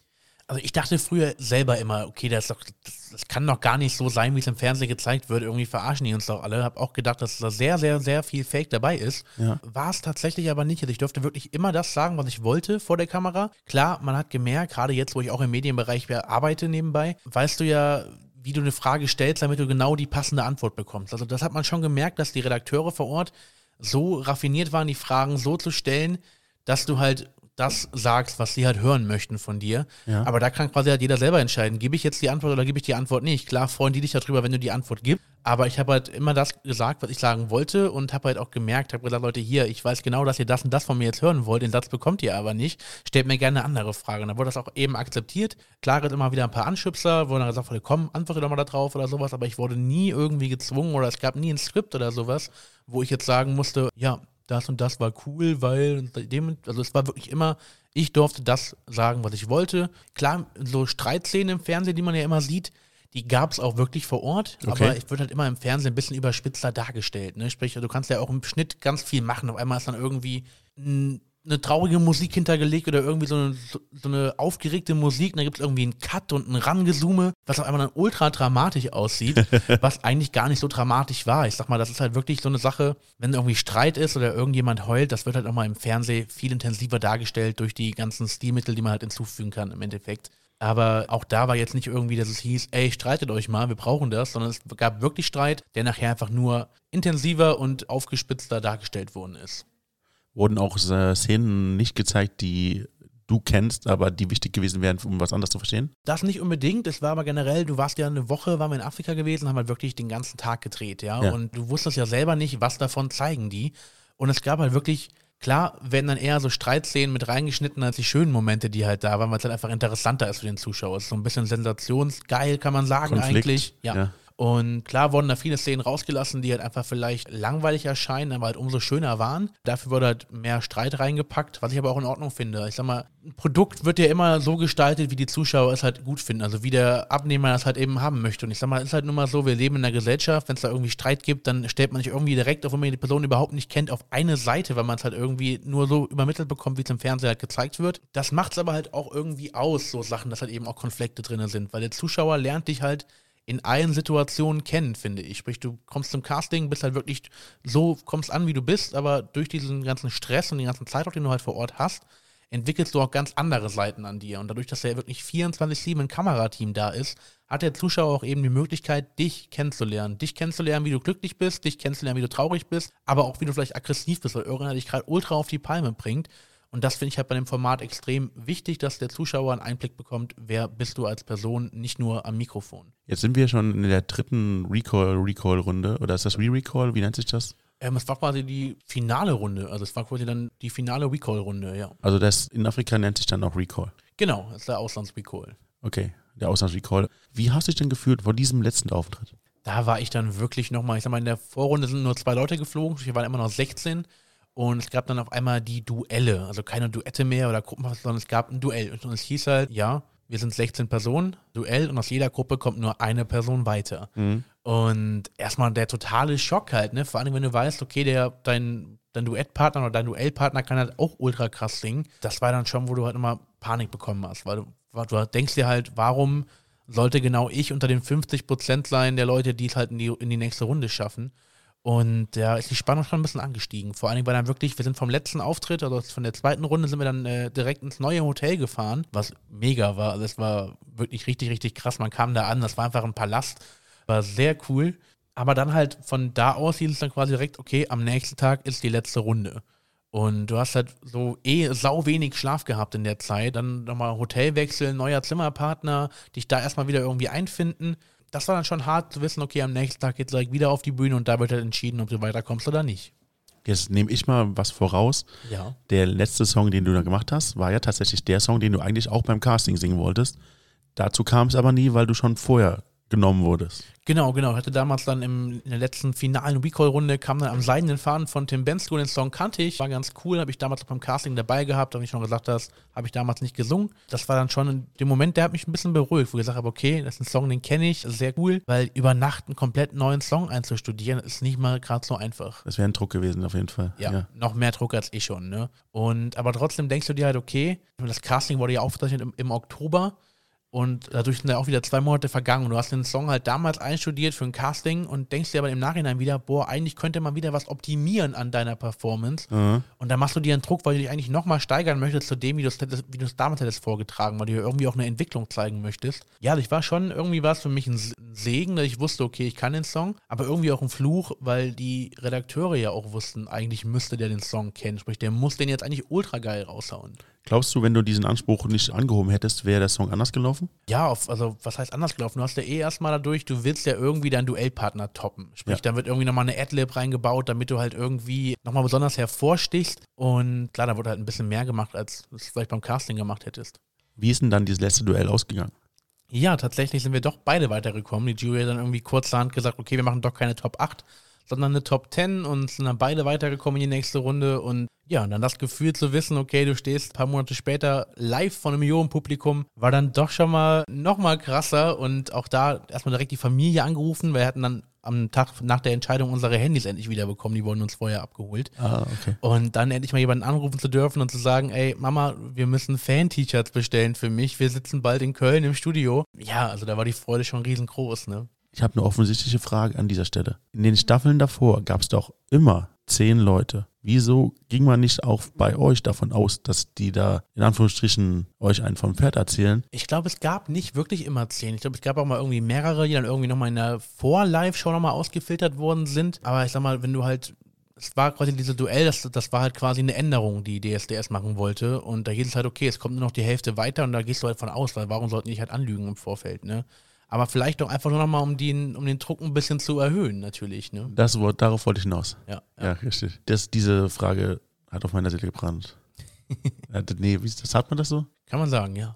Also ich dachte früher selber immer, okay, das, doch, das, das, kann doch gar nicht so sein, wie es im Fernsehen gezeigt wird. Irgendwie verarschen die uns doch alle. Hab auch gedacht, dass da sehr, sehr, sehr viel Fake dabei ist. Ja. War es tatsächlich aber nicht. Also ich durfte wirklich immer das sagen, was ich wollte vor der Kamera. Klar, man hat gemerkt, gerade jetzt, wo ich auch im Medienbereich arbeite nebenbei, weißt du ja, wie du eine Frage stellst, damit du genau die passende Antwort bekommst. Also das hat man schon gemerkt, dass die Redakteure vor Ort so raffiniert waren, die Fragen so zu stellen, dass du halt das sagst, was sie halt hören möchten von dir. Ja. Aber da kann quasi halt jeder selber entscheiden, gebe ich jetzt die Antwort oder gebe ich die Antwort nicht. Klar freuen die dich darüber, wenn du die Antwort gibst. Aber ich habe halt immer das gesagt, was ich sagen wollte und habe halt auch gemerkt, habe gesagt, Leute, hier, ich weiß genau, dass ihr das und das von mir jetzt hören wollt, den Satz bekommt ihr aber nicht. Stellt mir gerne eine andere Frage. Und dann wurde das auch eben akzeptiert. Klar gibt immer wieder ein paar Anschubser, wo dann gesagt wurde, komm, antworte doch mal da drauf oder sowas, aber ich wurde nie irgendwie gezwungen oder es gab nie ein Skript oder sowas, wo ich jetzt sagen musste, ja, das und das war cool, weil dem, also es war wirklich immer, ich durfte das sagen, was ich wollte. Klar, so Streitszenen im Fernsehen, die man ja immer sieht, die gab es auch wirklich vor Ort, Okay. aber ich wird halt immer im Fernsehen ein bisschen überspitzter dargestellt. Ne? Sprich, du kannst ja auch im Schnitt ganz viel machen. Auf einmal ist dann irgendwie ein eine traurige Musik hintergelegt oder irgendwie so eine, so, eine aufgeregte Musik. Und dann gibt es irgendwie einen Cut und ein Rangezoome, was auf einmal dann ultra dramatisch aussieht, was eigentlich gar nicht so dramatisch war. Ich sag mal, das ist halt wirklich so eine Sache, wenn irgendwie Streit ist oder irgendjemand heult, das wird halt auch mal im Fernsehen viel intensiver dargestellt durch die ganzen Stilmittel, die man halt hinzufügen kann im Endeffekt. Aber auch da war jetzt nicht irgendwie, dass es hieß, ey, streitet euch mal, wir brauchen das, sondern es gab wirklich Streit, der nachher einfach nur intensiver und aufgespitzter dargestellt worden ist. Wurden auch äh, Szenen nicht gezeigt, die du kennst, aber die wichtig gewesen wären, um was anderes zu verstehen? Das nicht unbedingt, es war aber generell, du warst ja eine Woche, waren wir in Afrika gewesen, haben halt wirklich den ganzen Tag gedreht, ja? Ja. Und du wusstest ja selber nicht, was davon zeigen die. Und es gab halt wirklich, klar, werden dann eher so Streitszenen mit reingeschnitten als die schönen Momente, die halt da waren, weil es halt einfach interessanter ist für den Zuschauer. Es ist so ein bisschen sensationsgeil, kann man sagen Konflikt, eigentlich. ja. Und klar wurden da viele Szenen rausgelassen, die halt einfach vielleicht langweilig erscheinen, aber halt umso schöner waren. Dafür wurde halt mehr Streit reingepackt, was ich aber auch in Ordnung finde. Ich sag mal, ein Produkt wird ja immer so gestaltet, wie die Zuschauer es halt gut finden. Also wie der Abnehmer das halt eben haben möchte. Und ich sag mal, es ist halt nun mal so, wir leben in einer Gesellschaft, wenn es da irgendwie Streit gibt, dann stellt man sich irgendwie direkt, auch wenn man die Person überhaupt nicht kennt, auf eine Seite, weil man es halt irgendwie nur so übermittelt bekommt, wie es im Fernsehen halt gezeigt wird. Das macht es aber halt auch irgendwie aus, so Sachen, dass halt eben auch Konflikte drin sind. Weil der Zuschauer lernt dich halt in allen Situationen kennen, finde ich. Sprich, du kommst zum Casting, bist halt wirklich so, kommst an, wie du bist, aber durch diesen ganzen Stress und den ganzen Zeitdruck, den du halt vor Ort hast, entwickelst du auch ganz andere Seiten an dir. Und dadurch, dass ja wirklich 24-7 ein Kamerateam da ist, hat der Zuschauer auch eben die Möglichkeit, dich kennenzulernen. Dich kennenzulernen, wie du glücklich bist, dich kennenzulernen, wie du traurig bist, aber auch wie du vielleicht aggressiv bist, weil irgendeiner dich gerade ultra auf die Palme bringt. Und das finde ich halt bei dem Format extrem wichtig, dass der Zuschauer einen Einblick bekommt, wer bist du als Person, nicht nur am Mikrofon. Jetzt sind wir schon in der dritten Recall-Recall-Runde. Oder ist das Re-Recall? Wie nennt sich das? Ähm, es war quasi die finale Runde, also es war quasi dann die finale Recall-Runde, ja. Also das in Afrika nennt sich dann auch Recall. Genau, das ist der Auslands-Recall. Okay, der Auslands-Recall. Wie hast du dich denn gefühlt vor diesem letzten Auftritt? Da war ich dann wirklich nochmal, ich sag mal, in der Vorrunde sind nur zwei Leute geflogen, wir waren immer noch 16 und es gab dann auf einmal die Duelle, also keine Duette mehr oder Gruppen, sondern es gab ein Duell und es hieß halt, ja, wir sind 16 Personen, Duell und aus jeder Gruppe kommt nur eine Person weiter. Und erstmal der totale Schock halt, ne? Vor allem, wenn du weißt, okay, der, dein, dein Duettpartner oder dein Duellpartner kann halt auch ultra krass singen. Das war dann schon, wo du halt immer Panik bekommen hast, weil du, weil du denkst dir halt, warum sollte genau ich unter den 50 Prozent sein der Leute, die es halt in die, in die nächste Runde schaffen. Und da ist die Spannung schon ein bisschen angestiegen. Vor allen Dingen, weil dann wirklich, wir sind vom letzten Auftritt, also von der zweiten Runde, sind wir dann äh, direkt ins neue Hotel gefahren, was mega war. Also es war wirklich richtig, richtig krass. Man kam da an, das war einfach ein Palast. War sehr cool. Aber dann halt von da aus hieß es dann quasi direkt, okay, am nächsten Tag ist die letzte Runde. Und du hast halt so eh sau wenig Schlaf gehabt in der Zeit. Dann nochmal Hotelwechsel, neuer Zimmerpartner, dich da erstmal wieder irgendwie einfinden. Das war dann schon hart zu wissen, okay, am nächsten Tag geht's direkt wieder auf die Bühne und da wird halt entschieden, ob du weiterkommst oder nicht. Jetzt nehme ich mal was voraus. Ja. Der letzte Song, den du da gemacht hast, war ja tatsächlich der Song, den du eigentlich auch beim Casting singen wolltest. Dazu kam es aber nie, weil du schon vorher genommen wurdest. Genau, genau. Hatte damals dann im, in der letzten finalen Recall-Runde kam dann am seidenen Faden von Tim Bensko den Song kannte ich. War ganz cool, habe ich damals beim Casting dabei gehabt, habe ich schon gesagt hast, habe ich damals nicht gesungen. Das war dann schon in dem Moment, der hat mich ein bisschen beruhigt, wo ich gesagt habe, okay, das ist ein Song, den kenne ich, das sehr cool, weil über Nacht einen komplett neuen Song einzustudieren, ist nicht mal gerade so einfach. Das wäre ein Druck gewesen, auf jeden Fall. Ja, noch mehr Druck als ich schon, ne? Und aber trotzdem denkst du dir halt, okay, das Casting wurde ja aufgezeichnet im, im Oktober. Und dadurch sind ja auch wieder zwei Monate vergangen. Und du hast den Song halt damals einstudiert für ein Casting und denkst dir aber im Nachhinein wieder, boah, eigentlich könnte man wieder was optimieren an deiner Performance. Mhm. Und dann machst du dir einen Druck, weil du dich eigentlich nochmal steigern möchtest zu dem, wie du es damals hättest vorgetragen, weil du ja irgendwie auch eine Entwicklung zeigen möchtest. Ja, das war schon irgendwie was für mich ein Segen, dass ich wusste, okay, ich kann den Song, aber irgendwie auch ein Fluch, weil die Redakteure ja auch wussten, eigentlich müsste der den Song kennen. Sprich, der muss den jetzt eigentlich ultra geil raushauen. Glaubst du, wenn du diesen Anspruch nicht angehoben hättest, wäre der Song anders gelaufen? Ja, auf, also was heißt anders gelaufen? Du hast ja eh erstmal dadurch, du willst ja irgendwie deinen Duellpartner toppen. Sprich, Ja. da wird irgendwie nochmal eine Adlib reingebaut, damit du halt irgendwie nochmal besonders hervorstichst. Und klar, da wurde halt ein bisschen mehr gemacht, als du es vielleicht beim Casting gemacht hättest. Wie ist denn dann dieses letzte Duell ausgegangen? Ja, tatsächlich sind wir doch beide weitergekommen. Die Jury hat dann irgendwie kurzerhand gesagt, okay, wir machen doch keine Top 8, sondern eine Top 10 und sind dann beide weitergekommen in die nächste Runde. Und ja, und dann das Gefühl zu wissen, okay, du stehst ein paar Monate später live vor einem Millionenpublikum, war dann doch schon mal noch mal krasser. Und auch da erstmal direkt die Familie angerufen. Wir hatten dann am Tag nach der Entscheidung unsere Handys endlich wiederbekommen. Die wurden uns vorher abgeholt. Ah, okay. Und dann endlich mal jemanden anrufen zu dürfen und zu sagen, ey, Mama, wir müssen Fan-T-Shirts bestellen für mich. Wir sitzen bald in Köln im Studio. Ja, also da war die Freude schon riesengroß, ne? Ich habe eine offensichtliche Frage an dieser Stelle. In den Staffeln davor gab es doch immer zehn Leute. Wieso ging man nicht auch bei euch davon aus, dass die da in Anführungsstrichen euch einen vom Pferd erzählen? Ich glaube, es gab nicht wirklich immer zehn. Ich glaube, es gab auch mal irgendwie mehrere, die dann irgendwie nochmal in der Vor-Live-Show nochmal ausgefiltert worden sind. Aber ich sag mal, wenn du halt, es war quasi diese Duell, das, das war halt quasi eine Änderung, die DSDS machen wollte. Und da hieß es halt, okay, es kommt nur noch die Hälfte weiter und da gehst du halt von aus, weil warum sollten die halt anlügen im Vorfeld, ne? Aber vielleicht doch einfach nur nochmal, um den, um den Druck ein bisschen zu erhöhen, natürlich, ne? Das Wort, darauf wollte ich hinaus. Ja. Ja, richtig. Das, diese Frage hat auf meiner Seele gebrannt. ja, d- nee, wie, das hat man das so? Kann man sagen, ja.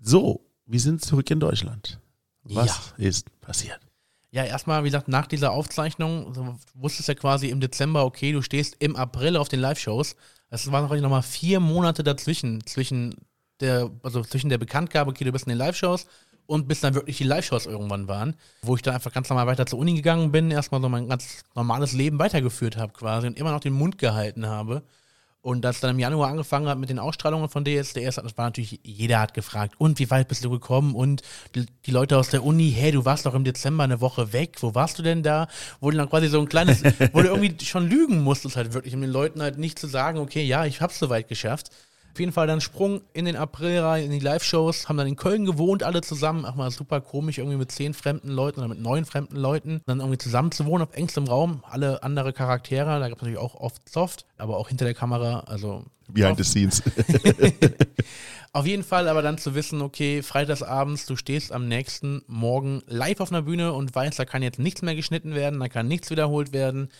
So, wir sind zurück in Deutschland. Was Ja. ist passiert? Ja, erstmal, wie gesagt, nach dieser Aufzeichnung, also, du wusstest ja quasi im Dezember, okay, du stehst im April auf den Live-Shows. Es waren noch mal vier Monate dazwischen, zwischen der, also zwischen der Bekanntgabe, okay, du bist in den Live-Shows und bis dann wirklich die Live-Shows irgendwann waren, wo ich dann einfach ganz normal weiter zur Uni gegangen bin, erstmal so mein ganz normales Leben weitergeführt habe quasi und immer noch den Mund gehalten habe. Und als dann im Januar angefangen hat mit den Ausstrahlungen von DSDS, das war natürlich, jeder hat gefragt, und wie weit bist du gekommen? Und die, die Leute aus der Uni, hey, du warst doch im Dezember eine Woche weg, wo warst du denn da? Wo du dann quasi so ein kleines, wo du irgendwie schon lügen musstest halt wirklich, um den Leuten halt nicht zu sagen, okay, ja, ich hab's soweit geschafft. Auf jeden Fall dann Sprung in den April rein, in die Live-Shows, haben dann in Köln gewohnt, alle zusammen. Auch mal super komisch, irgendwie mit zehn fremden Leuten oder mit neun fremden Leuten. Dann irgendwie zusammen zu wohnen auf engstem Raum, alle andere Charaktere, da gab es natürlich auch oft Soft, aber auch hinter der Kamera, also Behind the scenes. auf jeden Fall aber dann zu wissen, okay, freitagsabends, du stehst am nächsten Morgen live auf einer Bühne und weißt, da kann jetzt nichts mehr geschnitten werden, da kann nichts wiederholt werden.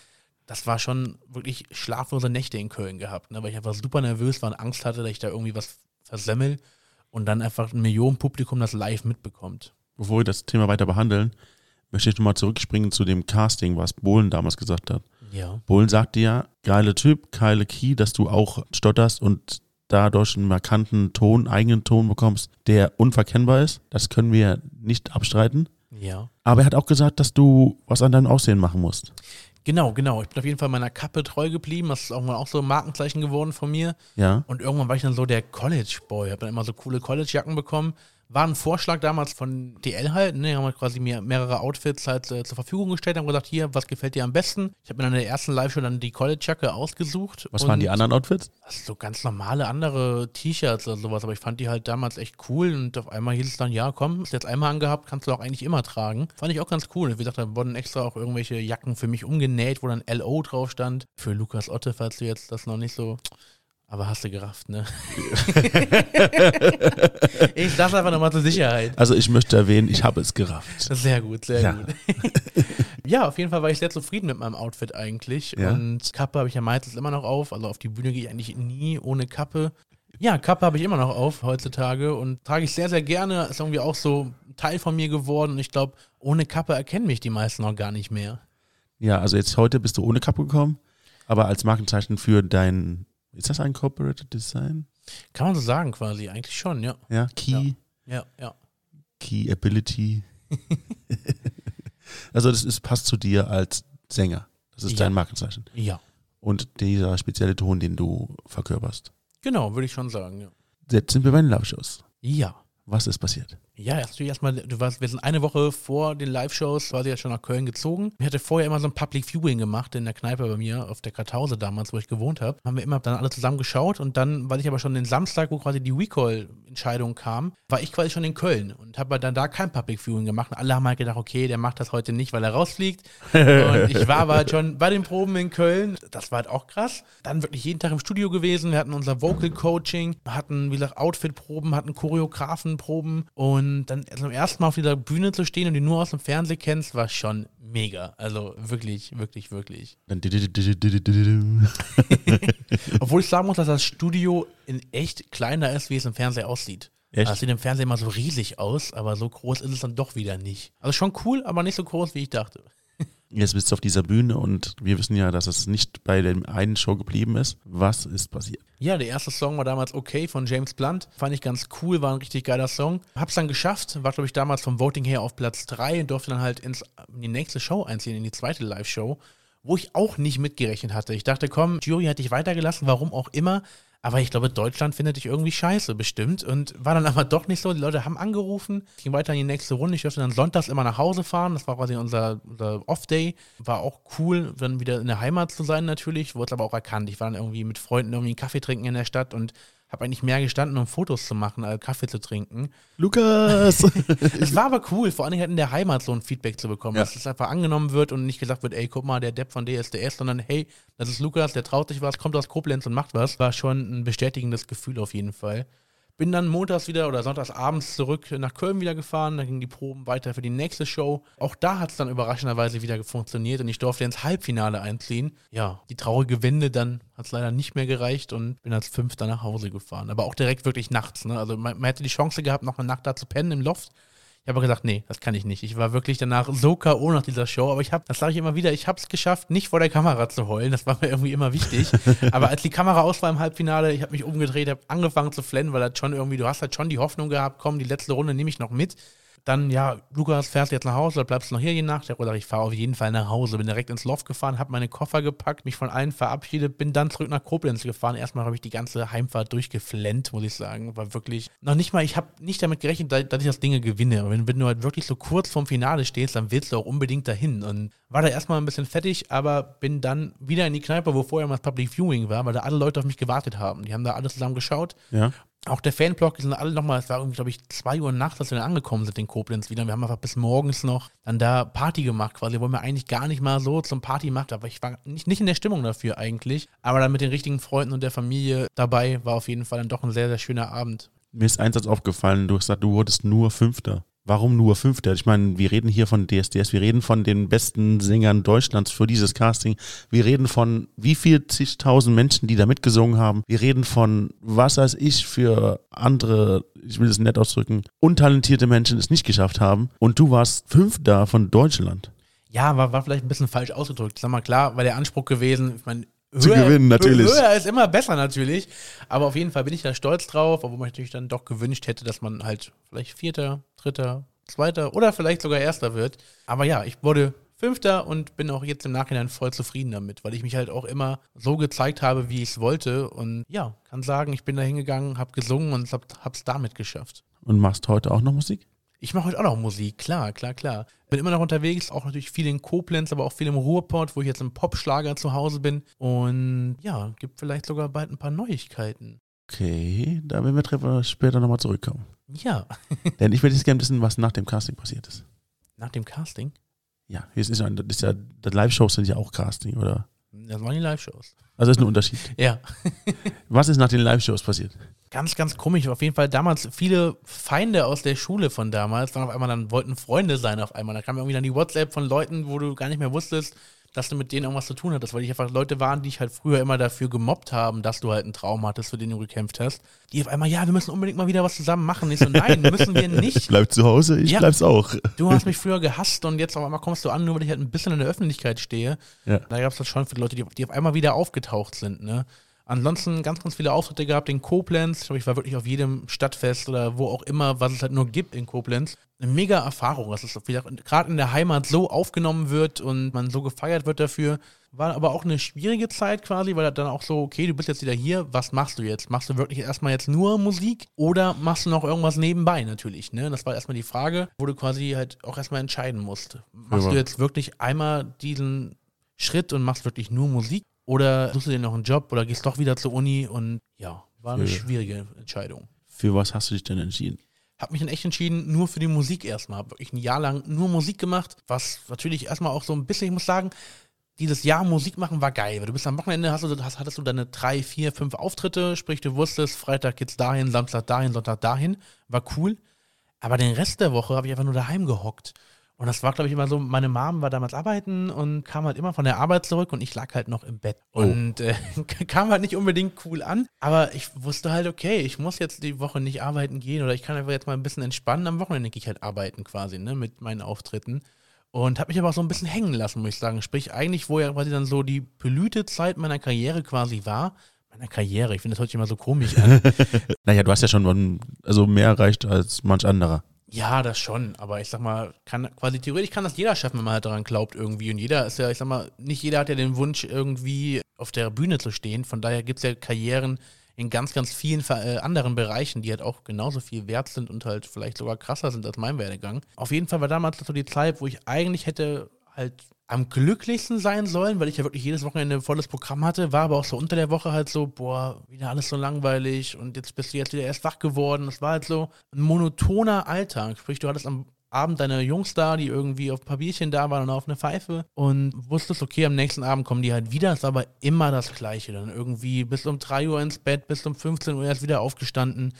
Das war schon wirklich schlaflose Nächte in Köln gehabt, ne, weil ich einfach super nervös war und Angst hatte, dass ich da irgendwie was versemmel und dann einfach ein Millionenpublikum das live mitbekommt. Bevor wir das Thema weiter behandeln, möchte ich nochmal zurückspringen zu dem Casting, was Bohlen damals gesagt hat. Ja. Bohlen sagte ja, geile Typ, geile Key, dass du auch stotterst und dadurch einen markanten Ton, eigenen Ton bekommst, der unverkennbar ist. Das können wir nicht abstreiten. Ja. Aber er hat auch gesagt, dass du was an deinem Aussehen machen musst. Genau, genau. Ich bin auf jeden Fall meiner Kappe treu geblieben. Das ist irgendwann auch so ein Markenzeichen geworden von mir. Ja. Und irgendwann war ich dann so der College-Boy. Hab dann immer so coole College-Jacken bekommen. War ein Vorschlag damals von DL halt. Ne? Die haben halt quasi mir mehrere Outfits halt äh, zur Verfügung gestellt. Haben gesagt, hier, was gefällt dir am besten? Ich habe mir dann in der ersten Live-Show dann die College-Jacke ausgesucht. Was waren die anderen Outfits? so ganz normale andere T-Shirts oder sowas. Aber ich fand die halt damals echt cool. Und auf einmal hieß es dann, ja, komm, ist jetzt einmal angehabt, kannst du auch eigentlich immer tragen. Fand ich auch ganz cool. Wie gesagt, da wurden extra auch irgendwelche Jacken für mich umgenäht, wo dann LO drauf stand. Für Lukas Otte, falls du jetzt das noch nicht so aber hast du gerafft, ne? ich sag's einfach nochmal zur Sicherheit. Also ich möchte erwähnen, ich habe es gerafft. Sehr gut, sehr Ja. gut. ja, auf jeden Fall war ich sehr zufrieden mit meinem Outfit eigentlich. Ja. Und Kappe habe ich ja meistens immer noch auf. Also auf die Bühne gehe ich eigentlich nie ohne Kappe. Ja, Kappe habe ich immer noch auf heutzutage und trage ich sehr, sehr gerne. Ist irgendwie auch so ein Teil von mir geworden. Und ich glaube, ohne Kappe erkennen mich die meisten noch gar nicht mehr. Ja, also jetzt heute bist du ohne Kappe gekommen, aber als Markenzeichen für dein, ist das ein Corporate Design? Kann man so sagen quasi, eigentlich schon, ja. Ja, Key, Ja, ja. Key Ability. also das ist, passt zu dir als Sänger. Das ist Ja. dein Markenzeichen. Ja. Und dieser spezielle Ton, den du verkörperst. Genau, würde ich schon sagen, ja. Jetzt sind wir bei den Live-Shows. Ja. Was ist passiert? Ja, natürlich erstmal, du warst, wir sind eine Woche vor den Live-Shows, quasi ja schon nach Köln gezogen. Ich hatte vorher immer so ein Public Viewing gemacht in der Kneipe bei mir auf der Kartause damals, wo ich gewohnt habe. Haben wir immer dann alle zusammen geschaut und dann, weil ich aber schon den Samstag, wo quasi die Recall-Entscheidung kam, war ich quasi schon in Köln und habe dann da kein Public Viewing gemacht. Und alle haben halt gedacht, okay, der macht das heute nicht, weil er rausfliegt. und ich war aber halt schon bei den Proben in Köln. Das war halt auch krass. Dann wirklich jeden Tag im Studio gewesen. Wir hatten unser Vocal Coaching, hatten, wie gesagt, Outfit-Proben, hatten Choreografenproben und und dann zum ersten Mal auf dieser Bühne zu stehen und die nur aus dem Fernsehen kennst, war schon mega. Also wirklich, wirklich, wirklich. Obwohl ich sagen muss, dass das Studio in echt kleiner ist, wie es im Fernsehen aussieht. Echt? Das sieht im Fernsehen immer so riesig aus, aber so groß ist es dann doch wieder nicht. Also schon cool, aber nicht so groß, wie ich dachte. Jetzt bist du auf dieser Bühne und wir wissen ja, dass es nicht bei der einen Show geblieben ist. Was ist passiert? Ja, der erste Song war damals Okay von James Blunt. Fand ich ganz cool, war ein richtig geiler Song. Hab's dann geschafft, war glaube ich damals vom Voting her auf Platz 3 und durfte dann halt ins, in die nächste Show einziehen, in die zweite Live-Show wo ich auch nicht mitgerechnet hatte. Ich dachte, komm, Jury hat dich weitergelassen, warum auch immer. Aber ich glaube, Deutschland findet dich irgendwie scheiße, bestimmt. Und war dann aber doch nicht so. Die Leute haben angerufen, ging weiter in die nächste Runde. Ich durfte dann sonntags immer nach Hause fahren. Das war quasi unser, unser Off-Day. War auch cool, dann wieder in der Heimat zu sein, natürlich. Wurde aber auch erkannt. Ich war dann irgendwie mit Freunden irgendwie einen Kaffee trinken in der Stadt und habe eigentlich mehr gestanden, um Fotos zu machen, als Kaffee zu trinken. Lukas! es war aber cool, vor allem halt in der Heimat so ein Feedback zu bekommen, ja. dass es einfach angenommen wird und nicht gesagt wird, ey, guck mal, der Depp von DSDS, sondern hey, das ist Lukas, der traut sich was, kommt aus Koblenz und macht was. War schon ein bestätigendes Gefühl auf jeden Fall. Bin dann montags wieder oder sonntags abends zurück nach Köln wieder gefahren. Dann gingen die Proben weiter für die nächste Show. Auch da hat es dann überraschenderweise wieder funktioniert und ich durfte ins Halbfinale einziehen. Ja, die traurige Wende dann hat es leider nicht mehr gereicht und bin als Fünfter nach Hause gefahren. Aber auch direkt wirklich nachts. Ne? Also man, man hätte die Chance gehabt, noch eine Nacht da zu pennen im Loft. Ich habe gesagt, nee, das kann ich nicht. Ich war wirklich danach so K.O. nach dieser Show, aber ich habe, das sage ich immer wieder, ich habe es geschafft, nicht vor der Kamera zu heulen. Das war mir irgendwie immer wichtig. aber als die Kamera aus war im Halbfinale, ich habe mich umgedreht, habe angefangen zu flennen, weil das schon irgendwie, du hast halt schon die Hoffnung gehabt, komm, die letzte Runde nehme ich noch mit dann, ja, Lukas, fährst du jetzt nach Hause oder bleibst du noch hier je Nacht? Ich habe ich fahre auf jeden Fall nach Hause. Bin direkt ins Loft gefahren, habe meine Koffer gepackt, mich von allen verabschiedet, bin dann zurück nach Koblenz gefahren. Erstmal habe ich die ganze Heimfahrt durchgeflennt, muss ich sagen. War wirklich, noch nicht mal, ich habe nicht damit gerechnet, dass ich das Ding gewinne. Wenn, wenn du halt wirklich so kurz vorm Finale stehst, dann willst du auch unbedingt dahin. Und war da erstmal ein bisschen fettig, aber bin dann wieder in die Kneipe, wo vorher mal das Public Viewing war, weil da alle Leute auf mich gewartet haben. Die haben da alle zusammen geschaut. Ja. Auch der Fanblock, die sind alle nochmal, es war irgendwie, glaube ich, zwei Uhr nachts, als wir dann angekommen sind in Koblenz wieder. Wir haben einfach bis morgens noch dann da Party gemacht, quasi, wo wir eigentlich gar nicht mal so zum Party macht, aber ich war nicht, nicht in der Stimmung dafür eigentlich. Aber dann mit den richtigen Freunden und der Familie dabei war auf jeden Fall dann doch ein sehr, sehr schöner Abend. Mir ist eins aufgefallen, du hast gesagt, du wurdest nur Fünfter. Warum nur Fünfter? Ich meine, wir reden hier von DSDS, wir reden von den besten Sängern Deutschlands für dieses Casting. Wir reden von wie viel zigtausend Menschen, die da mitgesungen haben. Wir reden von was weiß ich für andere, ich will es nett ausdrücken, untalentierte Menschen es nicht geschafft haben. Und du warst Fünfter von Deutschland. Ja, war, war vielleicht ein bisschen falsch ausgedrückt. Sag mal, klar, war der Anspruch gewesen, ich meine, zu höher, gewinnen, natürlich. Höher ist immer besser, natürlich. Aber auf jeden Fall bin ich da stolz drauf, obwohl man natürlich dann doch gewünscht hätte, dass man halt vielleicht Vierter, Dritter, Zweiter oder vielleicht sogar Erster wird. Aber ja, ich wurde Fünfter und bin auch jetzt im Nachhinein voll zufrieden damit, weil ich mich halt auch immer so gezeigt habe, wie ich es wollte. Und ja, kann sagen, ich bin da hingegangen, habe gesungen und hab, hab's damit geschafft. Und machst heute auch noch Musik? Ich mache heute auch noch Musik, klar, klar, klar. Bin immer noch unterwegs, auch natürlich viel in Koblenz, aber auch viel im Ruhrport, wo ich jetzt im Popschlager zu Hause bin. Und ja, gibt vielleicht sogar bald ein paar Neuigkeiten. Okay, da werden wir später nochmal zurückkommen. Ja. Denn ich würde jetzt gerne wissen, was nach dem Casting passiert ist. Nach dem Casting? Ja, das ist ja, das ist ja, Live-Shows sind ja auch Casting, oder? Das waren die Live-Shows. Also das ist ein Unterschied. ja. was ist nach den Live-Shows passiert? Ganz, ganz komisch. Auf jeden Fall damals viele Feinde aus der Schule von damals dann auf einmal dann wollten Freunde sein auf einmal. Da kam irgendwie dann die WhatsApp von Leuten, wo du gar nicht mehr wusstest, dass du mit denen irgendwas zu tun hattest, weil die einfach Leute waren, die dich halt früher immer dafür gemobbt haben, dass du halt einen Traum hattest, für den du gekämpft hast. Die auf einmal, ja, wir müssen unbedingt mal wieder was zusammen machen. Ich so, nein, müssen wir nicht. Ich bleib zu Hause, ich ja, bleib's auch. Du hast mich früher gehasst und jetzt auf einmal kommst du an, nur weil ich halt ein bisschen in der Öffentlichkeit stehe. Ja. Da gab es halt schon viele Leute, die, die auf einmal wieder aufgetaucht sind, ne? Ansonsten ganz, ganz viele Auftritte gehabt in Koblenz. Ich glaube, ich war wirklich auf jedem Stadtfest oder wo auch immer, was es halt nur gibt in Koblenz. Eine mega Erfahrung, dass es gerade in der Heimat so aufgenommen wird und man so gefeiert wird dafür. War aber auch eine schwierige Zeit quasi, weil dann auch so, okay, du bist jetzt wieder hier, was machst du jetzt? Machst du wirklich erstmal jetzt nur Musik oder machst du noch irgendwas nebenbei natürlich? Ne? Das war erstmal die Frage, wo du quasi halt auch erstmal entscheiden musst. Machst ja. du jetzt wirklich einmal diesen Schritt und machst wirklich nur Musik oder suchst du dir noch einen Job oder gehst doch wieder zur Uni und ja, war eine für, schwierige Entscheidung. Für was hast du dich denn entschieden? Hab mich dann echt entschieden, nur für die Musik erstmal. Hab wirklich ein Jahr lang nur Musik gemacht, was natürlich erstmal auch so ein bisschen, ich muss sagen, dieses Jahr Musik machen war geil, weil du bist am Wochenende, hast du, hast, hattest du deine drei, vier, fünf Auftritte, sprich du wusstest, Freitag geht's dahin, Samstag dahin, Sonntag dahin, war cool. Aber den Rest der Woche habe ich einfach nur daheim gehockt. Und das war, glaube ich, immer so, meine Mom war damals arbeiten und kam halt immer von der Arbeit zurück und ich lag halt noch im Bett. Oh. Und äh, kam halt nicht unbedingt cool an. Aber ich wusste halt, okay, ich muss jetzt die Woche nicht arbeiten gehen oder ich kann einfach jetzt mal ein bisschen entspannen. Am Wochenende gehe ich halt arbeiten quasi, ne, mit meinen Auftritten. Und habe mich aber auch so ein bisschen hängen lassen, muss ich sagen. Sprich, eigentlich, wo ja quasi dann so die Blütezeit meiner Karriere quasi war, meiner Karriere, ich finde das heute immer so komisch an. naja, du hast ja schon also mehr erreicht als manch anderer. Ja, das schon, aber ich sag mal, kann quasi theoretisch kann das jeder schaffen, wenn man halt daran glaubt irgendwie. Und jeder ist ja, ich sag mal, nicht jeder hat ja den Wunsch, irgendwie auf der Bühne zu stehen. Von daher gibt es ja Karrieren, in ganz, ganz vielen äh, anderen Bereichen, die halt auch genauso viel wert sind und halt vielleicht sogar krasser sind als mein Werdegang. Auf jeden Fall war damals so die Zeit, wo ich eigentlich hätte halt am glücklichsten sein sollen, weil ich ja wirklich jedes Wochenende ein volles Programm hatte, war aber auch so unter der Woche halt so, boah, wieder alles so langweilig und jetzt bist du jetzt wieder erst wach geworden. Das war halt so ein monotoner Alltag. Sprich, du hattest am Abend deine Jungs da, die irgendwie auf Papierchen da waren und auf eine Pfeife und wusstest, okay, am nächsten Abend kommen die halt wieder, ist aber immer das Gleiche. Dann irgendwie bis um 3 Uhr ins Bett, bis um 15 Uhr erst wieder aufgestanden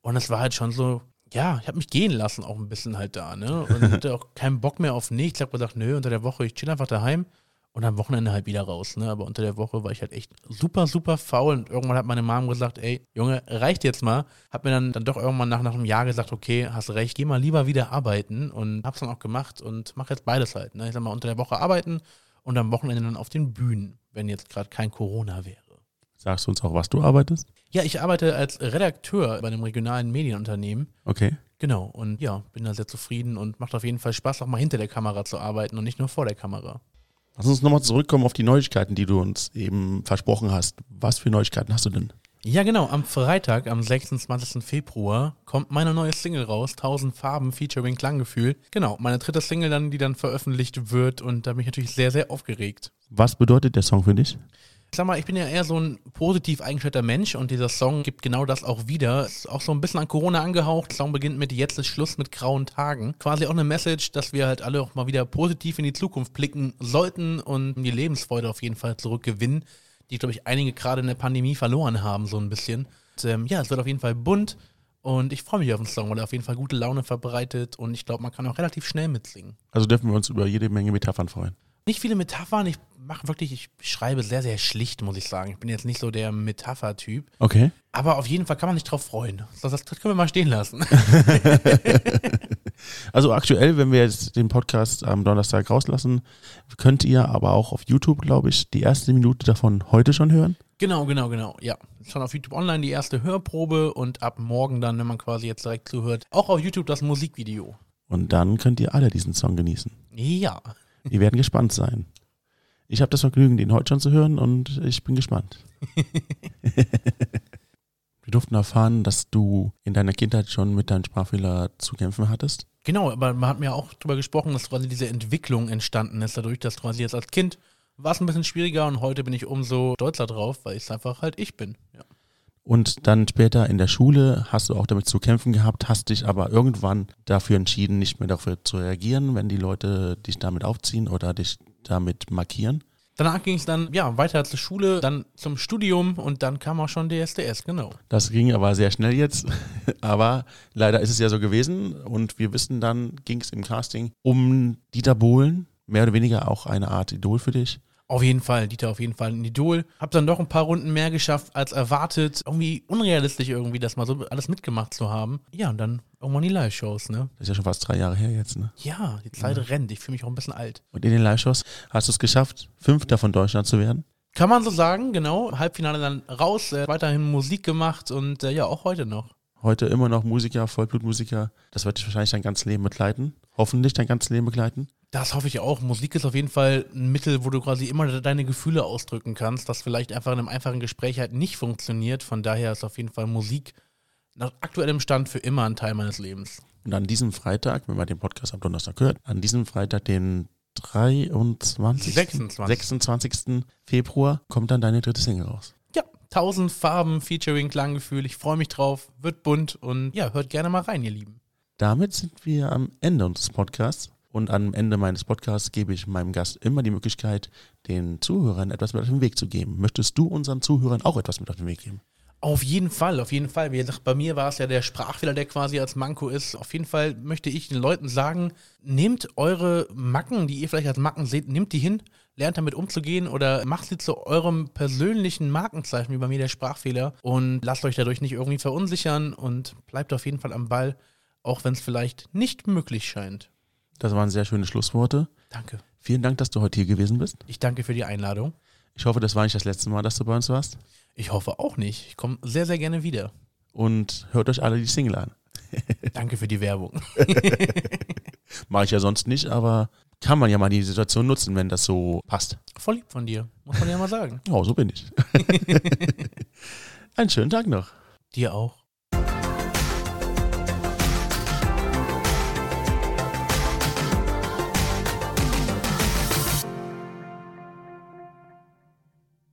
und es war halt schon so, ja, ich habe mich gehen lassen auch ein bisschen halt da, ne? Und hatte auch keinen Bock mehr auf nichts. Ich habe gesagt, nö, unter der Woche, ich chill einfach daheim und am Wochenende halt wieder raus, ne? Aber unter der Woche war ich halt echt super, super faul und irgendwann hat meine Mom gesagt, ey, Junge, reicht jetzt mal. Hab mir dann, dann doch irgendwann nach, nach einem Jahr gesagt, okay, hast recht, geh mal lieber wieder arbeiten und hab's dann auch gemacht und mach jetzt beides halt, ne? Ich sag mal, unter der Woche arbeiten und am Wochenende dann auf den Bühnen, wenn jetzt gerade kein Corona wäre. Sagst du uns auch, was du arbeitest? Ja, ich arbeite als Redakteur bei einem regionalen Medienunternehmen. Okay. Genau, und ja, bin da sehr zufrieden und macht auf jeden Fall Spaß, auch mal hinter der Kamera zu arbeiten und nicht nur vor der Kamera. Lass uns nochmal zurückkommen auf die Neuigkeiten, die du uns eben versprochen hast. Was für Neuigkeiten hast du denn? Ja, genau. Am Freitag, am 26. Februar, kommt meine neue Single raus, 1000 Farben featuring Klanggefühl. Genau, meine dritte Single dann, die dann veröffentlicht wird und da bin ich natürlich sehr, sehr aufgeregt. Was bedeutet der Song für dich? Ich sag mal, ich bin ja eher so ein positiv eingestellter Mensch und dieser Song gibt genau das auch wieder. Ist auch so ein bisschen an Corona angehaucht. Der Song beginnt mit Jetzt ist Schluss mit grauen Tagen. Quasi auch eine Message, dass wir halt alle auch mal wieder positiv in die Zukunft blicken sollten und die Lebensfreude auf jeden Fall zurückgewinnen, die, glaube ich, einige gerade in der Pandemie verloren haben, so ein bisschen. Und, ähm, ja, es wird auf jeden Fall bunt und ich freue mich auf den Song, weil er auf jeden Fall gute Laune verbreitet und ich glaube, man kann auch relativ schnell mitsingen. Also dürfen wir uns über jede Menge Metaphern freuen nicht viele Metaphern. Ich mache wirklich, ich schreibe sehr, sehr schlicht, muss ich sagen. Ich bin jetzt nicht so der Metapher-Typ. Okay. Aber auf jeden Fall kann man sich drauf freuen. Das, das können wir mal stehen lassen. also aktuell, wenn wir jetzt den Podcast am Donnerstag rauslassen, könnt ihr aber auch auf YouTube, glaube ich, die erste Minute davon heute schon hören. Genau, genau, genau. Ja, schon auf YouTube online die erste Hörprobe und ab morgen dann, wenn man quasi jetzt direkt zuhört, auch auf YouTube das Musikvideo. Und dann könnt ihr alle diesen Song genießen. Ja. Die werden gespannt sein. Ich habe das Vergnügen, den heute schon zu hören und ich bin gespannt. Wir durften erfahren, dass du in deiner Kindheit schon mit deinem Sprachfehler zu kämpfen hattest. Genau, aber man hat mir auch darüber gesprochen, dass quasi diese Entwicklung entstanden ist, dadurch, dass quasi jetzt als Kind war es ein bisschen schwieriger und heute bin ich umso stolzer drauf, weil ich es einfach halt ich bin. Ja. Und dann später in der Schule hast du auch damit zu kämpfen gehabt, hast dich aber irgendwann dafür entschieden, nicht mehr dafür zu reagieren, wenn die Leute dich damit aufziehen oder dich damit markieren. Danach ging es dann ja weiter zur Schule, dann zum Studium und dann kam auch schon DSDS, genau. Das ging aber sehr schnell jetzt, aber leider ist es ja so gewesen und wir wissen dann ging es im Casting um Dieter Bohlen, mehr oder weniger auch eine Art Idol für dich. Auf jeden Fall, Dieter auf jeden Fall ein Idol. Hab dann doch ein paar Runden mehr geschafft als erwartet. Irgendwie unrealistisch irgendwie, das mal so alles mitgemacht zu haben. Ja, und dann irgendwann die Live-Shows, ne? Das ist ja schon fast drei Jahre her jetzt, ne? Ja, die Zeit ja. rennt. Ich fühle mich auch ein bisschen alt. Und in den Live-Shows hast du es geschafft, Fünfter von Deutschland zu werden? Kann man so sagen, genau. Halbfinale dann raus, äh, weiterhin Musik gemacht und äh, ja, auch heute noch. Heute immer noch Musiker, Vollblutmusiker. Das wird dich wahrscheinlich dein ganzes Leben begleiten. Hoffentlich dein ganzes Leben begleiten. Das hoffe ich auch. Musik ist auf jeden Fall ein Mittel, wo du quasi immer deine Gefühle ausdrücken kannst, das vielleicht einfach in einem einfachen Gespräch halt nicht funktioniert. Von daher ist auf jeden Fall Musik nach aktuellem Stand für immer ein Teil meines Lebens. Und an diesem Freitag, wenn man den Podcast am Donnerstag hört, an diesem Freitag, den 23. 26. 26. Februar, kommt dann deine dritte Single raus. Ja, 1000 Farben featuring Klanggefühl. Ich freue mich drauf, wird bunt und ja, hört gerne mal rein, ihr Lieben. Damit sind wir am Ende unseres Podcasts. Und am Ende meines Podcasts gebe ich meinem Gast immer die Möglichkeit, den Zuhörern etwas mit auf den Weg zu geben. Möchtest du unseren Zuhörern auch etwas mit auf den Weg geben? Auf jeden Fall, auf jeden Fall. Wie gesagt, bei mir war es ja der Sprachfehler, der quasi als Manko ist. Auf jeden Fall möchte ich den Leuten sagen, nehmt eure Macken, die ihr vielleicht als Macken seht, nehmt die hin, lernt damit umzugehen oder macht sie zu eurem persönlichen Markenzeichen, wie bei mir der Sprachfehler und lasst euch dadurch nicht irgendwie verunsichern und bleibt auf jeden Fall am Ball, auch wenn es vielleicht nicht möglich scheint. Das waren sehr schöne Schlussworte. Danke. Vielen Dank, dass du heute hier gewesen bist. Ich danke für die Einladung. Ich hoffe, das war nicht das letzte Mal, dass du bei uns warst. Ich hoffe auch nicht. Ich komme sehr, sehr gerne wieder. Und hört euch alle die Single an. Danke für die Werbung. Mache ich ja sonst nicht, aber kann man ja mal die Situation nutzen, wenn das so passt. Voll lieb von dir, muss man ja mal sagen. Oh, so bin ich. Einen schönen Tag noch. Dir auch.